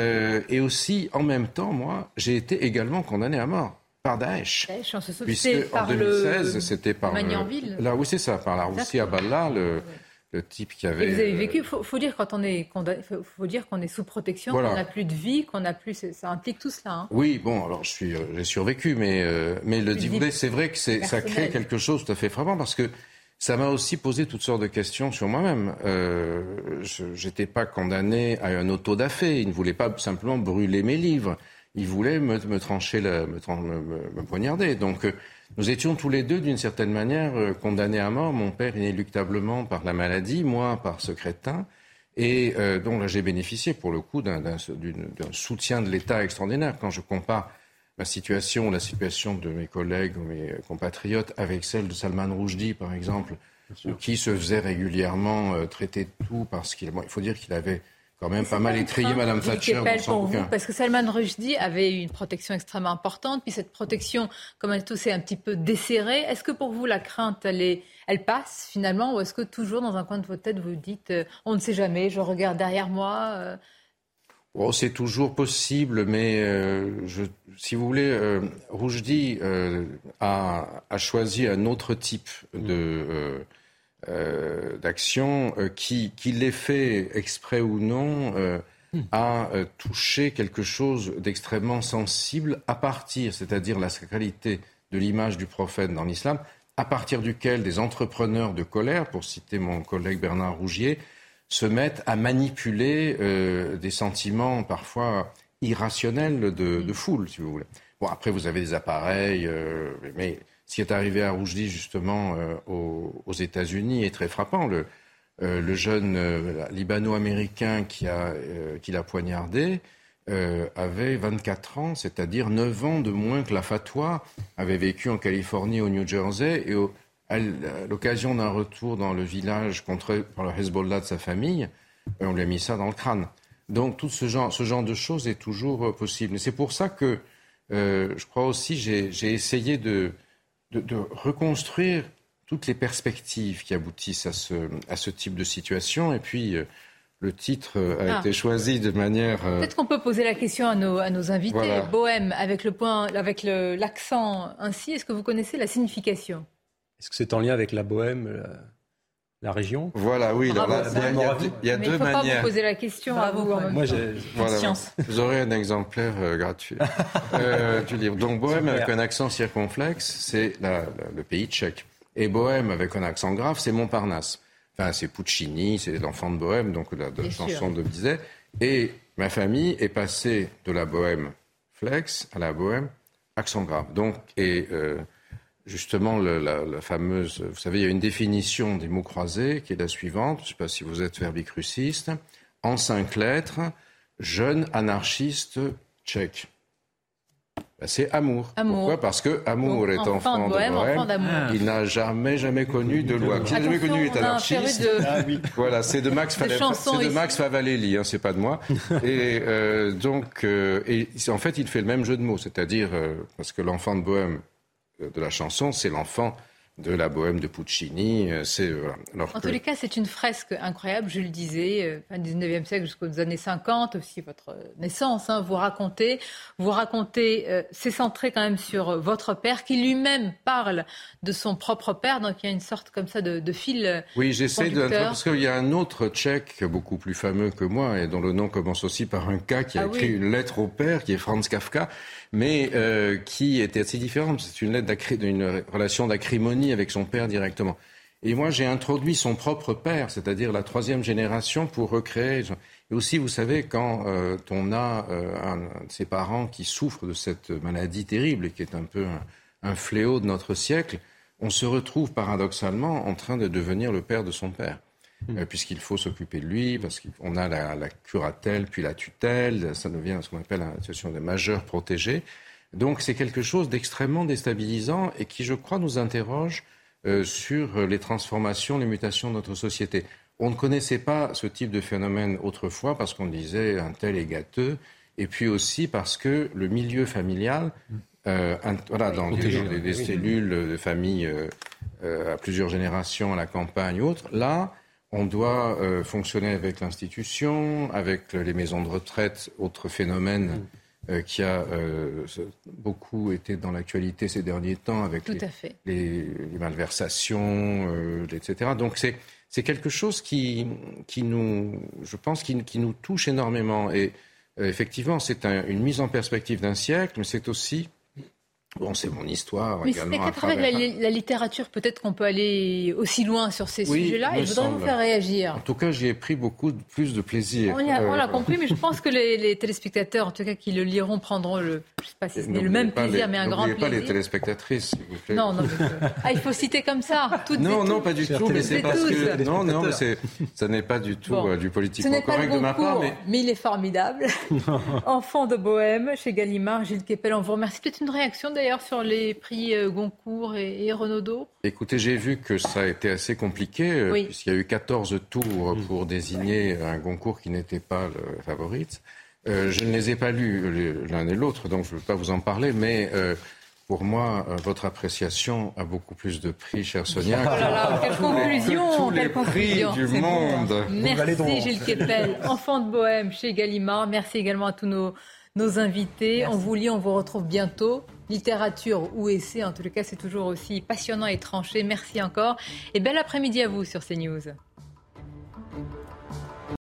et aussi, en même temps, moi, j'ai été également condamné à mort par Daesh. Daesh on se Puisque en 2016, c'était par là, oui, c'est ça, par la Russie à Balla, le le type qui avait. vous avez vécu. Il faut, dire quand on est faut, dire qu'on est sous protection, qu'on n'a plus de vie, qu'on n'a plus. Ça implique tout cela. Hein. Oui, bon, alors je suis, euh, j'ai survécu, mais euh, mais le dit c'est vrai que ça crée quelque chose de tout à fait frappant parce que ça m'a aussi posé toutes sortes de questions sur moi-même. Euh, je n'étais pas condamné à un auto-da-fé. Il ne voulait pas simplement brûler mes livres. Il voulait me, me trancher, la, me, me, me, poignarder. Donc nous étions tous les deux, d'une certaine manière, euh, condamnés à mort. Mon père inéluctablement par la maladie, moi par ce crétin. Et euh, donc là, j'ai bénéficié pour le coup d'un soutien de l'État extraordinaire. Quand je compare ma situation, la situation de mes collègues ou mes compatriotes avec celle de Salman Rushdie, par exemple, qui se faisait régulièrement euh, traiter de tout parce qu'il il faut dire qu'il avait quand même pas mal étrié Madame Thatcher. pour vous, parce que Salman Rushdie avait une protection extrêmement importante, puis cette protection, comme elle tous, est un petit peu desserrée. Est-ce que pour vous la crainte, elle, est, elle passe finalement, ou est-ce que toujours dans un coin de votre tête vous dites, euh, on ne sait jamais, je regarde derrière moi euh... oh, C'est toujours possible, mais euh, je, si vous voulez, euh, Rushdie a, a, choisi un autre type de euh, d'action euh, qui, qui l'ait fait exprès ou non, euh, hmm. a touché quelque chose d'extrêmement sensible à partir, c'est-à-dire la sacralité de l'image du prophète dans l'islam, à partir duquel des entrepreneurs de colère, pour citer mon collègue Bernard Rougier, se mettent à manipuler des sentiments parfois irrationnels de, de, foule, si vous voulez. Bon, après, vous avez des appareils, mais ce qui est arrivé à Rougedi, justement, euh, aux, États-Unis est très frappant. Le, euh, jeune euh, libano-américain qui qui l'a poignardé avait 24 ans, c'est-à-dire 9 ans de moins que la fatwa, avait vécu en Californie, au New Jersey, et à l'occasion d'un retour dans le village contre par le Hezbollah de sa famille, on lui a mis ça dans le crâne. Donc tout ce genre, ce genre de choses est toujours possible. c'est pour ça que je crois aussi j'ai essayé de de, reconstruire toutes les perspectives qui aboutissent à ce, à ce type de situation. Et puis, euh, le titre a Ah. été choisi de manière. euh, Peut-être qu'on peut poser la question à nos, à nos invités. Voilà. Bohème, avec le point, avec le- l'accent ainsi, est-ce que vous connaissez la signification? Est-ce que c'est en lien avec la Bohème, la, la région Voilà, oui. alors Bravo, là, ça. il y a- il y a, Mais deux il ne faut pas vous poser la question à vous en même Moi, j'ai- Voilà, Science. vous aurez un exemplaire euh, gratuit euh, du livre. Donc Bohème avec un accent circonflexe, c'est le pays tchèque. Et Bohème avec un accent grave, c'est Montparnasse. Enfin, c'est Puccini, c'est l'enfant de Bohème, donc la, de chanson de Bizet. Et ma famille est passée de la Bohème flex à la Bohème accent grave. Donc, et euh, justement, le- la, la fameuse, vous savez, il y a une définition des mots croisés qui est la suivante. Je ne sais pas si vous êtes verbicruciste. En cinq lettres, jeune anarchiste tchèque. Ben, c'est amour. Amour. Pourquoi? Parce que amour Donc, est enfant enfant, de Bohème, enfant d'amour. Il n'a jamais, jamais connu de loi. Qui n'a jamais connu est anarchiste. de- Ah oui. Voilà, c'est de Max, chansons c'est de. Max Favalelli, hein, c'est pas de moi. et euh, donc, euh, et en fait, il fait le même jeu de mots, c'est-à-dire euh, parce que l'enfant de Bohème de la chanson, c'est l'enfant de la Bohème de Puccini. euh, C'est voilà. Alors En que- tous les cas, c'est une fresque incroyable, je le disais, euh, fin du 19e siècle jusqu'aux années 50, aussi votre naissance. hein, vous racontez, vous racontez, euh, c'est centré quand même sur euh, votre père, qui lui-même parle de son propre père, donc il y a une sorte comme ça de, de fil. euh, Oui, j'essaie de. Parce qu'il y a un autre tchèque beaucoup plus fameux que moi et dont le nom commence aussi par un K qui a Ah écrit oui. une lettre au père, qui est Franz Kafka, mais euh, qui était assez différente. C'est une lettre d'une relation d'acrimonie avec son père directement. Et moi, j'ai introduit son propre père, c'est-à-dire la troisième génération, pour recréer. Et aussi, vous savez, quand euh, on a euh, un, un de ses parents qui souffre de cette maladie terrible qui est un peu un, un fléau de notre siècle, on se retrouve paradoxalement en train de devenir le père de son père. Euh, puisqu'il faut s'occuper de lui, parce qu'on a la, la curatelle, puis la tutelle, ça devient ce qu'on appelle une situation de majeur protégé. Donc c'est quelque chose d'extrêmement déstabilisant et qui, je crois, nous interroge euh, sur les transformations, les mutations de notre société. On ne connaissait pas ce type de phénomène autrefois parce qu'on disait un tel est gâteux, et puis aussi parce que le milieu familial, euh, un- voilà, dans des, cellules de famille euh, à plusieurs générations, à la campagne ou autre, là, on doit fonctionner avec l'institution, avec les maisons de retraite, autre phénomène euh, qui a euh, beaucoup été dans l'actualité ces derniers temps avec les, les, les malversations, euh, etc. Donc c'est c'est quelque chose qui qui nous, je pense, qui, qui nous touche énormément. Et effectivement, c'est un- une mise en perspective d'un siècle, mais c'est aussi bon, c'est mon histoire Mais c'est qu'à à travers la, la littérature, peut-être qu'on peut aller aussi loin sur ces Oui, sujets-là. Et je voudrais vous faire réagir. En tout cas, j'y ai pris beaucoup de- plus de plaisir. On l'a on l'a Euh, compris, mais je pense que les, les téléspectateurs, en tout cas qui le liront, prendront le, je sais pas si ce n'est le n'oubliez même plaisir, les- mais un grand N'oubliez pas les plaisir. téléspectatrices, s'il vous plaît. Non, non, mais, euh, ah, il faut citer comme ça. Toutes Non, non, pas du tout, mais c'est parce que non, non, mais c'est, ça n'est pas du tout Bon. euh, du politique Ce n'est pas le correct de ma part, mais... il est formidable. Enfant de Bohème, chez Gallimard, Gilles Kepel, on vous remercie. Peut-être une réaction d'ailleurs sur les prix euh, Goncourt et, et Renaudot? Écoutez, j'ai vu que ça a été assez compliqué, euh, Oui. puisqu'il y a eu 14 tours pour désigner un concours qui n'était pas le favorite. Euh, je ne les ai pas lus les- l'un et l'autre, donc je ne veux pas vous en parler, mais euh, pour moi, euh, votre appréciation a beaucoup plus de prix, chère Sonia. Oh là là, quelle que tous les- conclusion, que tous les quelle prix conclusion. du monde. Merci Gilles Kepel, enfant de Bohème chez Gallimard. Merci également à tous nos, nos invités. On vous lit, on vous retrouve bientôt. Littérature ou essai, en tout cas, c'est toujours aussi passionnant et tranché. Merci encore. Et bel après-midi à vous sur CNews.